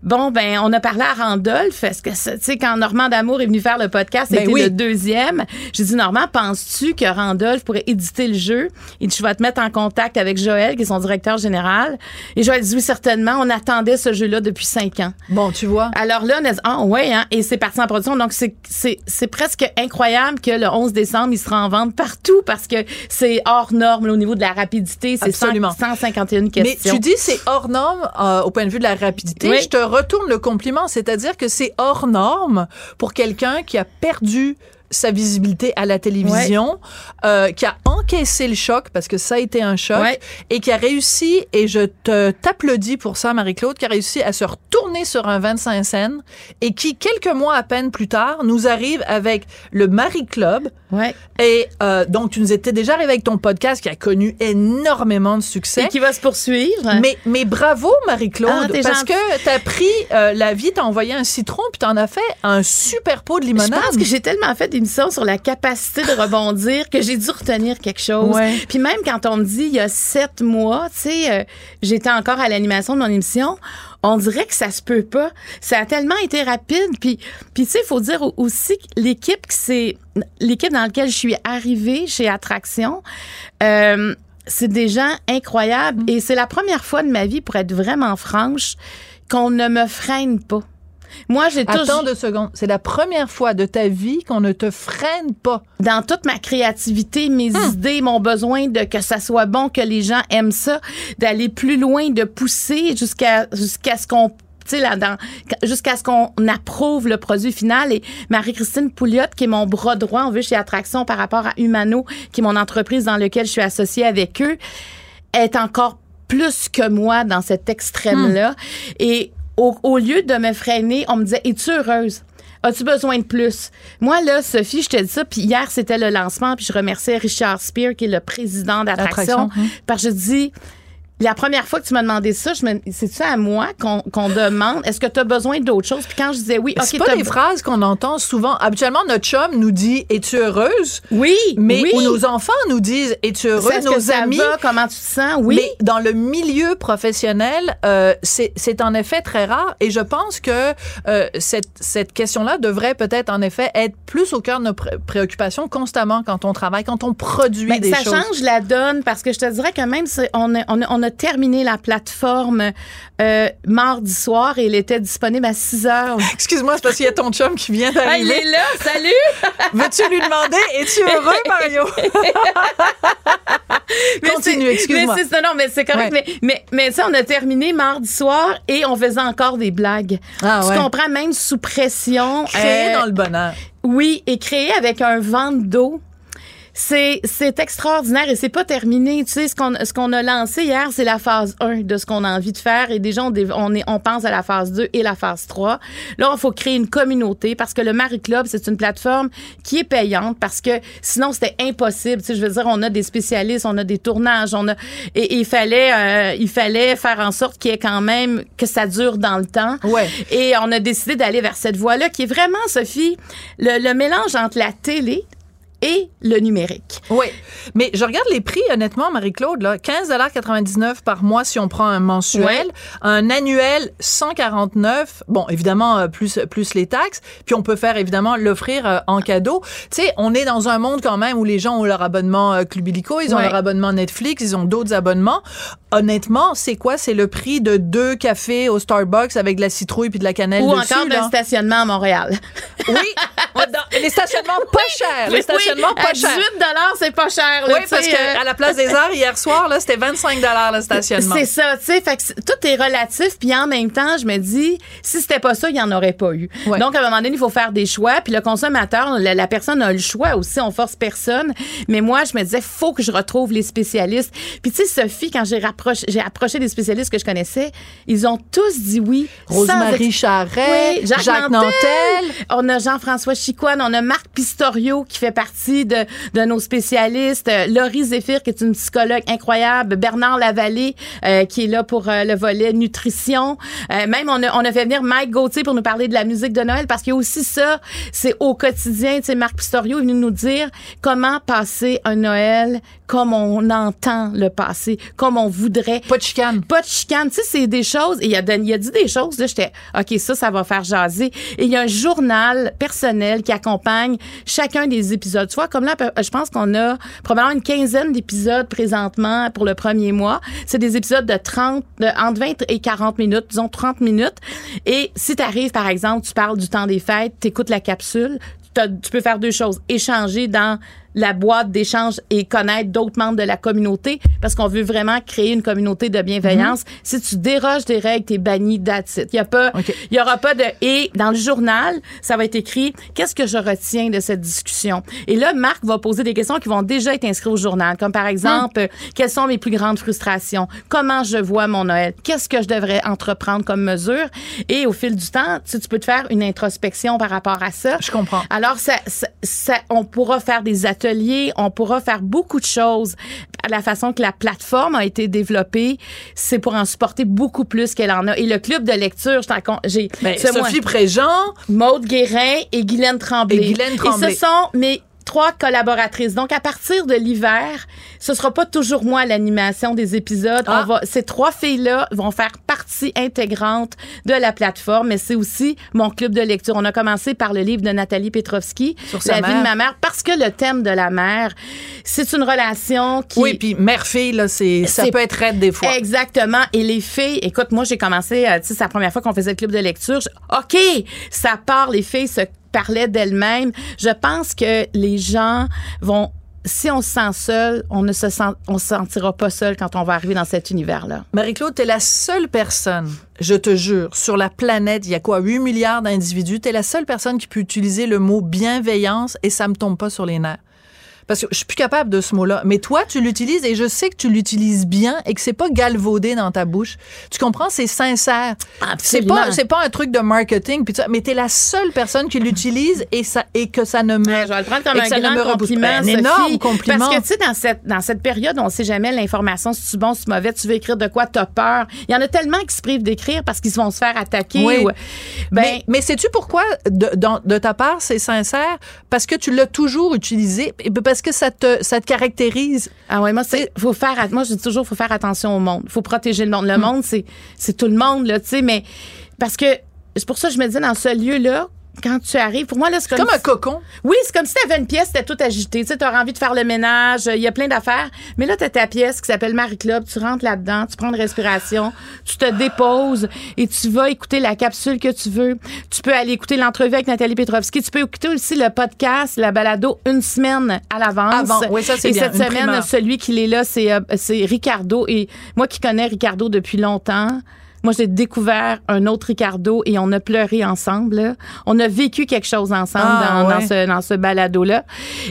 bon, ben, on a parlé à Randolph, parce que, tu sais, quand Normand D'Amour est venu faire le podcast, Ben c'était oui. le deuxième, j'ai dit, Normand, penses-tu que Randolph pourrait éditer le jeu? Il dit, je vais te mettre en contact avec Joël, qui est son directeur général. Et Joël dit, oui, certainement, on attendait ce jeu-là depuis cinq ans. Bon, tu vois. Alors là, on a dit, ah ouais, hein, et c'est parti en production. Donc, c'est, c'est, c'est presque incroyable que le 11 décembre, il sera en vente partout parce que c'est hors norme là, au niveau de la rapidité. C'est 100 Absolument. 151 Mais questions. tu dis c'est hors norme euh, au point de vue de la rapidité. Oui. Je te retourne le compliment, c'est-à-dire que c'est hors norme pour quelqu'un qui a perdu sa visibilité à la télévision, euh, qui a encaissé le choc parce que ça a été un choc Ouais. et qui a réussi et je te t'applaudis pour ça Marie-Claude qui a réussi à se retourner sur un 25 scènes et qui quelques mois à peine plus tard nous arrive avec le Marie Club Ouais. et euh, donc tu nous étais déjà arrivé avec ton podcast qui a connu énormément de succès Et qui va se poursuivre. mais, mais bravo, Ah, Marie-Claude, t'es parce que t'as pris euh, la vie, t'as envoyé un citron, puis t'en as fait un super pot de Je limonade. pense que j'ai tellement fait sur la capacité de rebondir que j'ai dû retenir quelque chose. Ouais. Puis même quand on me dit il y a sept mois, tu sais, euh, j'étais encore à l'animation de mon émission, on dirait que ça se peut pas. Ça a tellement été rapide. Puis, puis tu sais, il faut dire au- aussi que l'équipe qui c'est l'équipe dans laquelle je suis arrivée chez Attraction. Euh, c'est des gens incroyables et c'est la première fois de ma vie, pour être vraiment franche, qu'on ne me freine pas. Moi, j'ai toujours Attends deux secondes. C'est la première fois de ta vie qu'on ne te freine pas. dans toute ma créativité, mes Hmm. idées, mon besoin de que ça soit bon, que les gens aiment ça, d'aller plus loin, de pousser jusqu'à jusqu'à ce qu'on jusqu'à ce qu'on approuve le produit final. Et Marie-Christine Pouliot, qui est mon bras droit, on veut chez Attraction par rapport à Humano, qui est mon entreprise dans laquelle je suis associée avec eux, est encore plus que moi dans cet extrême-là. Et au, au lieu de me freiner, on me disait, es-tu heureuse? As-tu besoin de plus? Moi, là, Sophie, je te dis ça, puis hier, c'était le lancement, puis je remerciais Richard Spear, qui est le président d'Attraction, Attraction, hum. parce que je dis, la première fois que tu m'as demandé ça, je me, c'est-tu à moi qu'on, qu'on demande, est-ce que tu as besoin d'autre chose? Puis quand je disais oui, c'est OK, pas t'as des phrases qu'on entend souvent. Habituellement, notre chum nous dit Es-tu heureuse? Oui, Mais oui. ou nos enfants nous disent Es-tu heureuse? Nos que ça amis. va? Comment tu te sens? Oui. Mais dans le milieu professionnel, euh, c'est c'est en effet très rare et je pense que euh, cette, cette question-là devrait peut-être en effet être plus au cœur de nos pré- préoccupations constamment quand on travaille, quand on produit Ben, des ça choses. change la donne parce que je te dirais que même si on a, on a, on a terminé la plateforme euh, mardi soir et elle était disponible à 6 heures. Excuse-moi, c'est parce qu'il y a ton chum qui vient Ah, il d'arriver. est là, salut! Veux-tu lui demander Es-tu heureux, Mario? Mais Continue, excuse-moi. Mais c'est, non, mais c'est correct. Ouais. Mais, mais, mais ça, on a terminé mardi soir et on faisait encore des blagues. Ah, tu ouais. comprends, même sous pression. Créer euh, dans le bonheur. Oui, et créer avec un vent d'eau. C'est, c'est extraordinaire et c'est pas terminé. Tu sais, ce qu'on, ce qu'on a lancé hier, c'est la phase 1 de ce qu'on a envie de faire. Et déjà, on, est, on pense à la phase 2 et la phase 3. Là, il faut créer une communauté parce que le Marie Club, c'est une plateforme qui est payante parce que sinon, c'était impossible. Tu sais, je veux dire, on a des spécialistes, on a des tournages, on a, et, et il fallait, euh, il fallait faire en sorte qu'il y ait quand même, que ça dure dans le temps. Ouais. Et on a décidé d'aller vers cette voie-là qui est vraiment, Sophie, le, le mélange entre la télé et le numérique. Oui. Mais je regarde les prix, honnêtement, Marie-Claude, là. 15,99 par mois si on prend un mensuel. Un annuel, 149. Bon, évidemment, euh, plus, plus les taxes. Puis on peut faire, évidemment, l'offrir euh, en cadeau. Tu sais, on est dans un monde quand même où les gens ont leur abonnement euh, Club Illico, ils ont leur abonnement Netflix, ils ont d'autres abonnements. Honnêtement, c'est quoi? C'est le prix de deux cafés au Starbucks avec de la citrouille puis de la cannelle Ou dessus, encore d'un stationnement à Montréal. Oui, dans- les stationnements pas chers. Les stationnements oui, pas à 18 chers. c'est pas cher. là, Oui, parce que euh, à la place des arts, hier soir, là, c'était 25 le stationnement. C'est ça, tu sais, fait que c'est- tout est relatif, puis en même temps, je me dis, si c'était pas ça, il y en aurait pas eu. Ouais. Donc, à un moment donné, il faut faire des choix, puis le consommateur, la, la personne a le choix aussi, on force personne. Mais moi, je me disais, faut que je retrouve les spécialistes. Puis tu sais, Sophie, quand j'ai j'ai approché des spécialistes que je connaissais, ils ont tous dit oui. Rosemary ex- Charret, Oui, Jacques, Nantel. on a Jean-François Chicoine, on a Marc Pistorio qui fait partie de, de nos spécialistes, euh, Laurie Zéphir qui est une psychologue incroyable, Bernard Lavallée euh, qui est là pour euh, le volet nutrition. Euh, même on a, on a fait venir Mike Gauthier pour nous parler de la musique de Noël parce qu'il y a aussi ça, c'est au quotidien. Tu sais, Marc Pistorio est venu nous dire comment passer un Noël comme on entend le passer, comme on voudrait. Pas de chicane. Pas de chicane. Tu sais, c'est des choses. Et il a, donné- il a dit des choses. Là, j'étais, OK, ça, ça va faire jaser. Et il y a un journal personnel qui accompagne chacun des épisodes. Tu vois, comme là, je pense qu'on a probablement une quinzaine d'épisodes présentement pour le premier mois. C'est des épisodes de 30, de, entre 20 et 40 minutes, disons 30 minutes. Et si tu arrives, par exemple, tu parles du temps des fêtes, tu écoutes la capsule, tu peux faire deux choses. Échanger dans la boîte d'échange et connaître d'autres membres de la communauté parce qu'on veut vraiment créer une communauté de bienveillance. Si tu déroges des règles, t'es banni that's it. Il y a pas, il y aura pas de et dans le journal, ça va être écrit qu'est-ce que je retiens de cette discussion. Et là, Marc va poser des questions qui vont déjà être inscrites au journal, comme par exemple euh, quelles sont mes plus grandes frustrations, comment je vois mon Noël, qu'est-ce que je devrais entreprendre comme mesure. Et au fil du temps, tu, tu peux te faire une introspection par rapport à ça. Je comprends. Alors, ça, ça, ça- on pourra faire des ateliers, on pourra faire beaucoup de choses. À la façon que la plateforme a été développée, c'est pour en supporter beaucoup plus qu'elle en a. Et le club de lecture, je j'ai Ben, Sophie Préjean, Maude Guérin et Guylaine Tremblay. Et Guylaine Tremblay. Et ce sont mes trois collaboratrices. Donc, à partir de l'hiver, ce sera pas toujours moi l'animation des épisodes. Ah. On va, ces trois filles-là vont faire partie intégrante de la plateforme, mais c'est aussi mon club de lecture. On a commencé par le livre de Nathalie Petrovski, La vie de ma mère, parce que le thème de la mère, c'est une relation qui... oui, puis mère-fille, là, c'est, ça peut être raide des fois. Exactement. Et les filles, écoute, moi, j'ai commencé, euh, tu sais, c'est la première fois qu'on faisait le club de lecture. Je- OK, ça part, les filles se parlaient d'elles-mêmes. Je pense que les gens vont, si on se sent seul, on ne se sent, on se sentira pas seul quand on va arriver dans cet univers-là. Marie-Claude, t'es la seule personne, je te jure, sur la planète, il y a quoi, 8 milliards d'individus, t'es la seule personne qui peut utiliser le mot bienveillance et ça me tombe pas sur les nerfs. Parce que je suis plus capable de ce mot-là. Mais toi, tu l'utilises et je sais que tu l'utilises bien et que c'est pas galvaudé dans ta bouche. Tu comprends? C'est sincère. C'est Absolument. pas, c'est pas un truc de marketing. Puis mais t'es la seule personne qui l'utilise et ça, et que ça ne me. Je vais le prendre comme un ne grand compliment, pas. Un énorme compliment. Parce que, tu sais, dans cette, dans cette période, on sait jamais l'information, si tu bon, si tu mauvais, tu veux écrire de quoi, t'as peur. Il y en a tellement qui se privent d'écrire parce qu'ils vont se faire attaquer. Oui. ou- ben, mais mais sais-tu pourquoi, de, de ta part, c'est sincère? Parce que tu l'as toujours utilisé, et parce que ça te, ça te caractérise? Ah ouais, moi c'est faut faire moi je dis toujours faut faire attention au monde. Faut protéger le monde. Hmm. Le monde c'est c'est tout le monde là, tu sais mais parce que c'est pour ça que je me dis dans ce lieu là quand tu arrives, pour moi, là, c'est comme, Comme un cocon. Oui, c'est comme si tu avais une pièce, t'es tout agité. Tu sais, t'auras envie de faire le ménage, il y a plein d'affaires. Mais là, t'as ta pièce qui s'appelle Marie-Club. Tu rentres là-dedans, tu prends une respiration, tu te déposes et tu vas écouter la capsule que tu veux. Tu peux aller écouter l'entrevue avec Nathalie Petrovski. Tu peux écouter aussi le podcast, la balado, une semaine à l'avance. Oui, ça, c'est Et bien. cette semaine, primeur. celui qui est là, c'est euh, c'est Ricardo. Et moi qui connais Ricardo depuis longtemps, moi, j'ai découvert un autre Ricardo et on a pleuré ensemble. là. On a vécu quelque chose ensemble Ah, dans, ouais. dans ce, dans ce balado-là.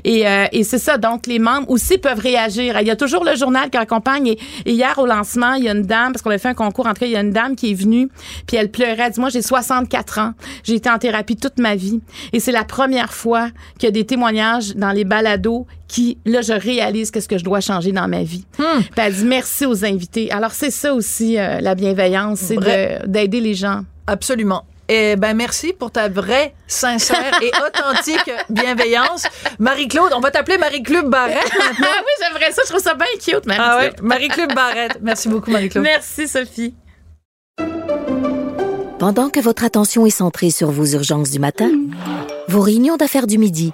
Et, euh, et c'est ça. Donc, les membres aussi peuvent réagir. Il y a toujours le journal qui accompagne. Et, et hier, au lancement, il y a une dame, parce qu'on a fait un concours, en tout cas, il y a une dame qui est venue, puis elle pleurait. Elle dit, moi, j'ai 64 ans. J'ai été en thérapie toute ma vie. Et c'est la première fois qu'il y a des témoignages dans les balados qui, là, je réalise qu'est-ce que je dois changer dans ma vie. Hmm. Puis elle dit merci aux invités. Alors, c'est ça aussi, euh, la bienveillance, c'est d'aider les gens. Absolument. Eh ben merci pour ta vraie, sincère et authentique bienveillance. Marie-Claude, on va t'appeler Marie-Claude Barrette maintenant. Ah oui, j'aimerais ça. Je trouve ça bien cute, Marie. Ah ouais, Marie-Claude Barrette. Merci beaucoup, Marie-Claude. Merci, Sophie. Pendant que votre attention est centrée sur vos urgences du matin, vos réunions d'affaires du midi,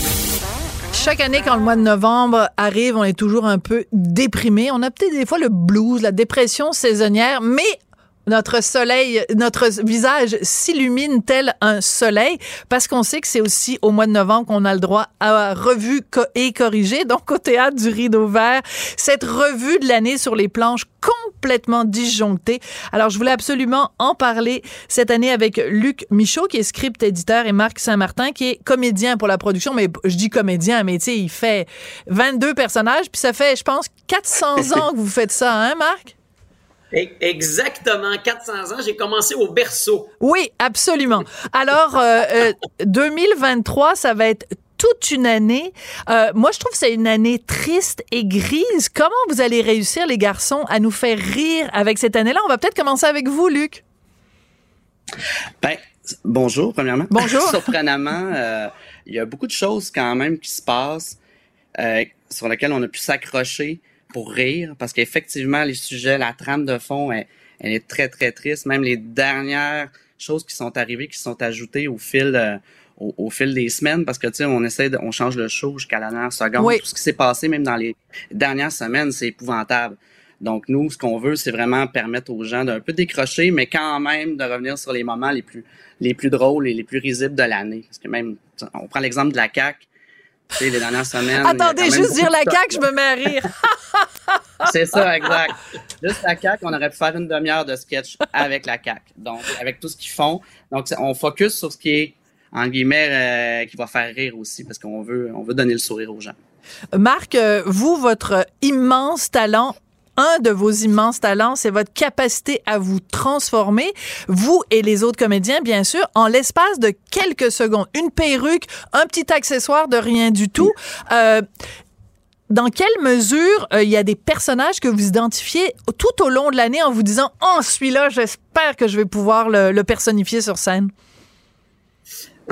Chaque année, quand le mois de novembre arrive, on est toujours un peu déprimé. On a peut-être des fois le blues, la dépression saisonnière, mais notre soleil, notre visage s'illumine tel un soleil parce qu'on sait que c'est aussi au mois de novembre qu'on a le droit à revue et corrigée. Donc, au théâtre du Rideau Vert, cette revue de l'année sur les planches complètement disjonctée. Alors, je voulais absolument en parler cette année avec Luc Michaud, qui est script éditeur, et Marc Saint-Martin, qui est comédien pour la production. Mais je dis comédien, mais tu sais, il fait 22 personnages, puis ça fait, je pense, 400 ans que vous faites ça, hein, Marc? Exactement, 400 ans. J'ai commencé au berceau. Oui, absolument. Alors, euh, 2023, euh, ça va être toute une année. Euh, moi, je trouve que c'est une année triste et grise. Comment vous allez réussir, les garçons, à nous faire rire avec cette année-là? On va peut-être commencer avec vous, Luc. Ben, bonjour, premièrement. Bonjour. Surprenamment, euh, il y a beaucoup de choses quand même qui se passent sur lesquelles on a pu s'accrocher pour rire, parce qu'effectivement, les sujets, la trame de fond, elle, est très, très triste. Même les dernières choses qui sont arrivées, qui sont ajoutées au fil, euh, au, fil des semaines, parce que, tu sais, on essaie de, on change le show jusqu'à la dernière seconde. Tout ce qui s'est passé, même dans les dernières semaines, c'est épouvantable. Donc, nous, ce qu'on veut, c'est vraiment permettre aux gens d'un peu décrocher, mais quand même de revenir sur les moments les plus, les plus drôles et les plus risibles de l'année. Parce que même, on prend l'exemple de la Les dernières semaines. Attendez, juste dire la CAQ, je me mets à rire. C'est ça, exact. Juste la CAQ, on aurait pu faire une demi-heure de sketch avec la CAQ. Donc, avec tout ce qu'ils font. Donc, on focus sur ce qui est, en guillemets, euh, qui va faire rire aussi, parce qu'on veut, on veut donner le sourire aux gens. Marc, euh, vous, votre immense talent un de vos immenses talents, c'est votre capacité à vous transformer, vous et les autres comédiens, bien sûr, en l'espace de quelques secondes. Une perruque, un petit accessoire de rien du tout. Euh, dans quelle mesure euh, il y a des personnages que vous identifiez tout au long de l'année en vous disant Oh, celui-là, j'espère que je vais pouvoir le personnifier sur scène?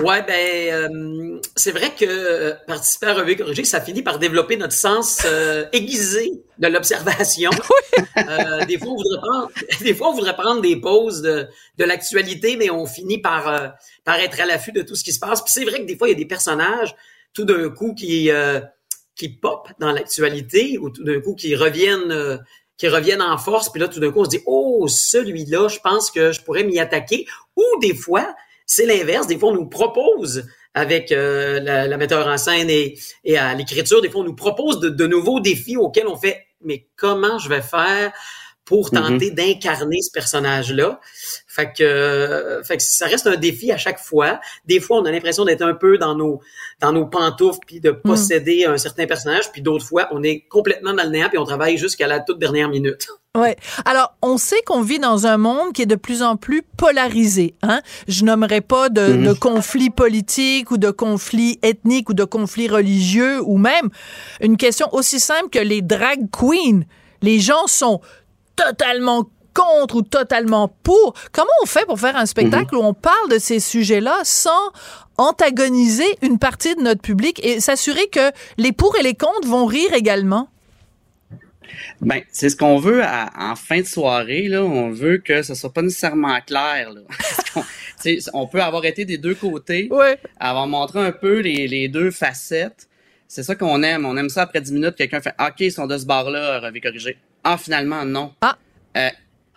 Ouais, ben euh, c'est vrai que euh, participer à Revue Corrigée, ça finit par développer notre sens euh, aiguisé de l'observation. des fois, on voudrait prendre, des fois, on voudrait prendre des pauses de, de l'actualité, mais on finit par par être à l'affût de tout ce qui se passe. Puis c'est vrai que des fois, il y a des personnages tout d'un coup qui qui pop dans l'actualité ou tout d'un coup qui reviennent qui reviennent en force. Puis là, tout d'un coup, on se dit oh celui-là, je pense que je pourrais m'y attaquer. Ou des fois c'est l'inverse. Des fois, on nous propose avec euh, la, metteur en scène et, à l'écriture, des fois, on nous propose de, nouveaux défis auxquels on fait, mais comment je vais faire? Pour mm-hmm. tenter d'incarner ce personnage-là? Fait que, euh, fait que ça reste un défi à chaque fois. Des fois, on a l'impression d'être un peu dans nos dans nos pantoufles puis de mm. posséder un certain personnage, puis d'autres fois, on est complètement dans le néant puis on travaille jusqu'à la toute dernière minute. Ouais. Alors, on sait qu'on vit dans un monde qui est de plus en plus polarisé. Hein? Je nommerai pas de, mm. de conflits politiques ou de conflits ethniques ou de conflits religieux ou même une question aussi simple que les drag queens. Les gens sont totalement contre ou totalement pour. Comment on fait pour faire un spectacle où on parle de ces sujets-là sans antagoniser une partie de notre public et s'assurer que les pour et les contre vont rire également? Ben, c'est ce qu'on veut en fin de soirée. Là, on veut que ce soit pas nécessairement clair. Là. on, peut avoir été des deux côtés, avoir montré un peu les, les deux facettes. C'est ça qu'on aime. On aime ça après 10 minutes, quelqu'un fait OK, ils sont de ce bar-là, revue corrigé. Ah, finalement, non. Ah. Euh,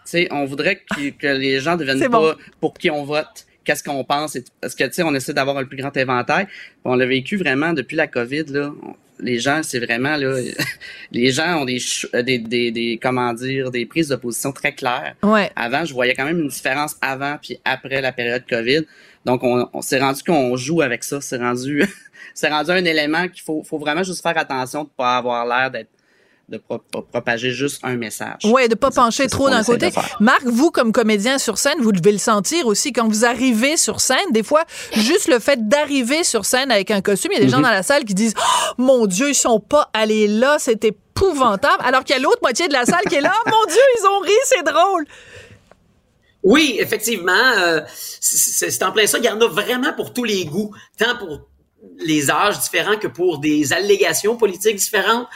sais, on voudrait que, que les gens deviennent pas pour qui on vote, qu'est-ce qu'on pense, et- parce que tu sais, on essaie d'avoir le plus grand éventail. On l'a vécu vraiment depuis la COVID là. On- Les gens, c'est vraiment là, les gens ont des, euh, des, des, des comment dire, des prises de position très claires. Ouais. Avant, je voyais quand même une différence avant puis après la période COVID. Donc, on, on s'est rendu qu'on joue avec ça. C'est rendu, c'est rendu un élément qu'il faut, faut vraiment juste faire attention de pas avoir l'air d'être, de pro- pro- propager juste un message. Ouais, de pas pencher trop d'un côté. Marc, vous comme comédien sur scène, vous devez le sentir aussi quand vous arrivez sur scène. Des fois, juste le fait d'arriver sur scène avec un costume, il y a des gens Mhm. dans la salle qui disent oh, "Mon Dieu, ils sont pas allés là, c'est épouvantable." Alors qu'il y a l'autre moitié de la salle qui est là "Oh, "Mon Dieu, ils ont ri, c'est drôle." Oui, effectivement, euh, c'est c'est en plein ça. Il y en a vraiment pour tous les goûts, tant pour les âges différents que pour des allégations politiques différentes,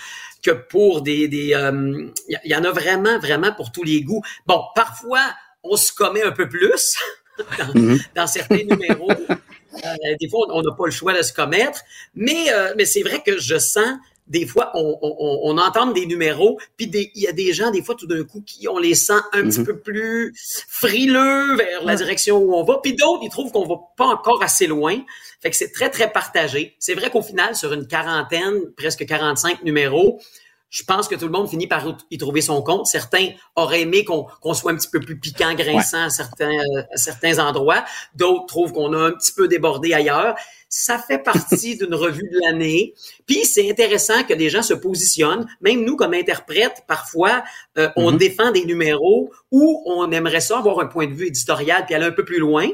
que pour des... des euh, il y- il y en a vraiment, vraiment pour tous les goûts. Bon, parfois, on se commet un peu plus dans, Mhm. dans certains numéros. Euh, des fois, on n'a pas le choix de se commettre, mais, euh, mais c'est vrai que je sens des fois, on, on, entend des numéros, puis des- il y a des gens, des fois, tout d'un coup, qui on les sent un petit peu plus frileux vers la direction où on va, puis d'autres, ils trouvent qu'on va pas encore assez loin. Fait que c'est très, très partagé. C'est vrai qu'au final, sur une quarantaine, presque 45 numéros, je pense que tout le monde finit par y trouver son compte. Certains auraient aimé qu'on soit un petit peu plus piquant, grinçant à, certains, à certains endroits. D'autres trouvent qu'on a un petit peu débordé ailleurs. Ça fait partie d'une revue de l'année. Puis c'est intéressant que des gens se positionnent. Même nous, comme interprètes, parfois, euh, on Mhm. défend des numéros où on aimerait ça avoir un point de vue éditorial puis aller un peu plus loin.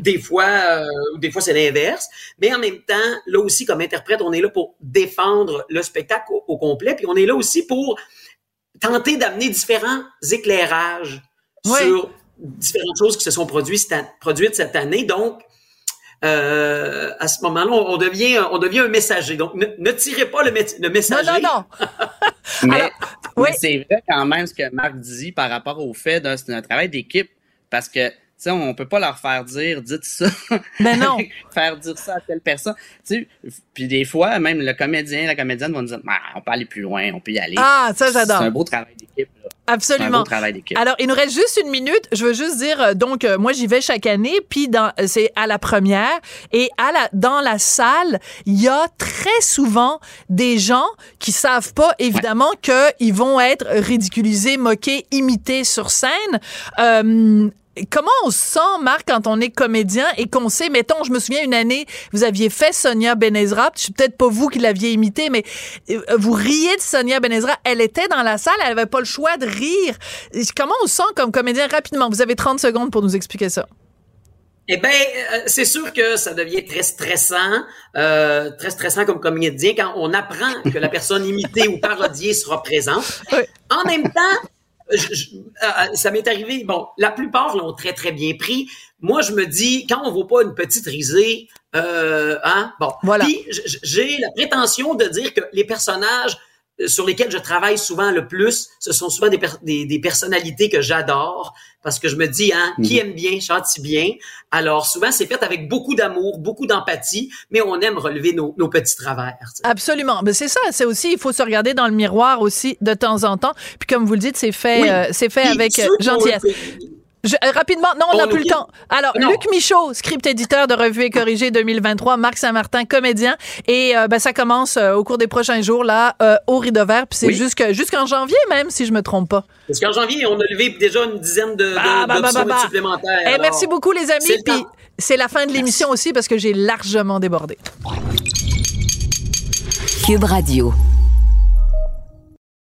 Des fois, euh, des fois c'est l'inverse. Mais en même temps, là aussi, comme interprète, on est là pour défendre le spectacle au, au complet. Puis on est là aussi pour tenter d'amener différents éclairages sur différentes choses qui se sont produites cette, an- produites cette année. Donc, euh, à ce moment-là, on, on devient, on devient un messager. Donc, ne, ne tirez pas le, le Non, messager. non, non. Mais, oui. mais c'est vrai quand même ce que Marc dit par rapport au fait de c'est un travail d'équipe parce que tu sais on peut pas leur faire dire dites ça. Ben non. faire dire ça à telle personne. Tu sais puis des fois même le comédien la comédienne vont nous dire Ah, on peut aller plus loin, on peut y aller. Ah, ça, j'adore. C'est un beau travail d'équipe un Absolument. beau travail d'équipe. Alors, il nous reste juste une minute. Je veux juste dire, euh, donc, euh, moi, j'y vais chaque année, puis dans, euh, c'est à la première, et à la, dans la salle, il y a très souvent des gens qui savent pas, évidemment, qu'ils vont être ridiculisés, moqués, imités sur scène. Euh, Comment on se sent, Marc, quand on est comédien et qu'on sait, mettons, je me souviens une année, vous aviez fait Sonia Benezra, c'est peut-être pas vous qui l'aviez imitée, mais euh, vous riez de Sonia Benezra, elle était dans la salle, elle avait pas le choix de rire. Comment on se sent comme comédien rapidement? Vous avez 30 secondes pour nous expliquer ça. Eh ben, euh, c'est sûr que ça devient très stressant, euh, très stressant comme comédien quand on apprend que la personne imitée ou parodiée sera présente. En même temps, je- je- euh, ça m'est arrivé. Bon, la plupart l'ont très très bien pris. Moi, je me dis quand on vaut pas une petite risée, euh, hein, bon. Voilà. Puis j'ai la prétention de dire que les personnages euh, sur lesquels je travaille souvent le plus, ce sont souvent des, per- des, des personnalités que j'adore parce que je me dis, hein, qui aime bien, chante bien. Alors souvent, c'est fait avec beaucoup d'amour, beaucoup d'empathie, mais on aime relever nos, nos petits travers. tu sais. Absolument. Mais c'est ça, c'est aussi, il faut se regarder dans le miroir aussi de temps en temps. Puis comme vous le dites, c'est fait, Oui. euh, c'est fait Puis avec euh, gentillesse. Je- euh, rapidement, non, on n'a plus le temps. Alors, Non. Luc Michaud, script éditeur de Revue et Corrigé 2023, Marc Saint-Martin, comédien. Et euh, ben, ça commence euh, au cours des prochains jours, là, euh, au Rideau Vert. Puis c'est Oui. jusque- jusqu'en janvier même, si je me trompe pas. Parce qu'en janvier, on a levé déjà une dizaine de, de- Bah, bah, bah, bah, bah. supplémentaires. Eh, Alors, merci beaucoup, les amis. Puis c'est la fin de l'émission aussi parce que j'ai largement débordé. Cube Radio.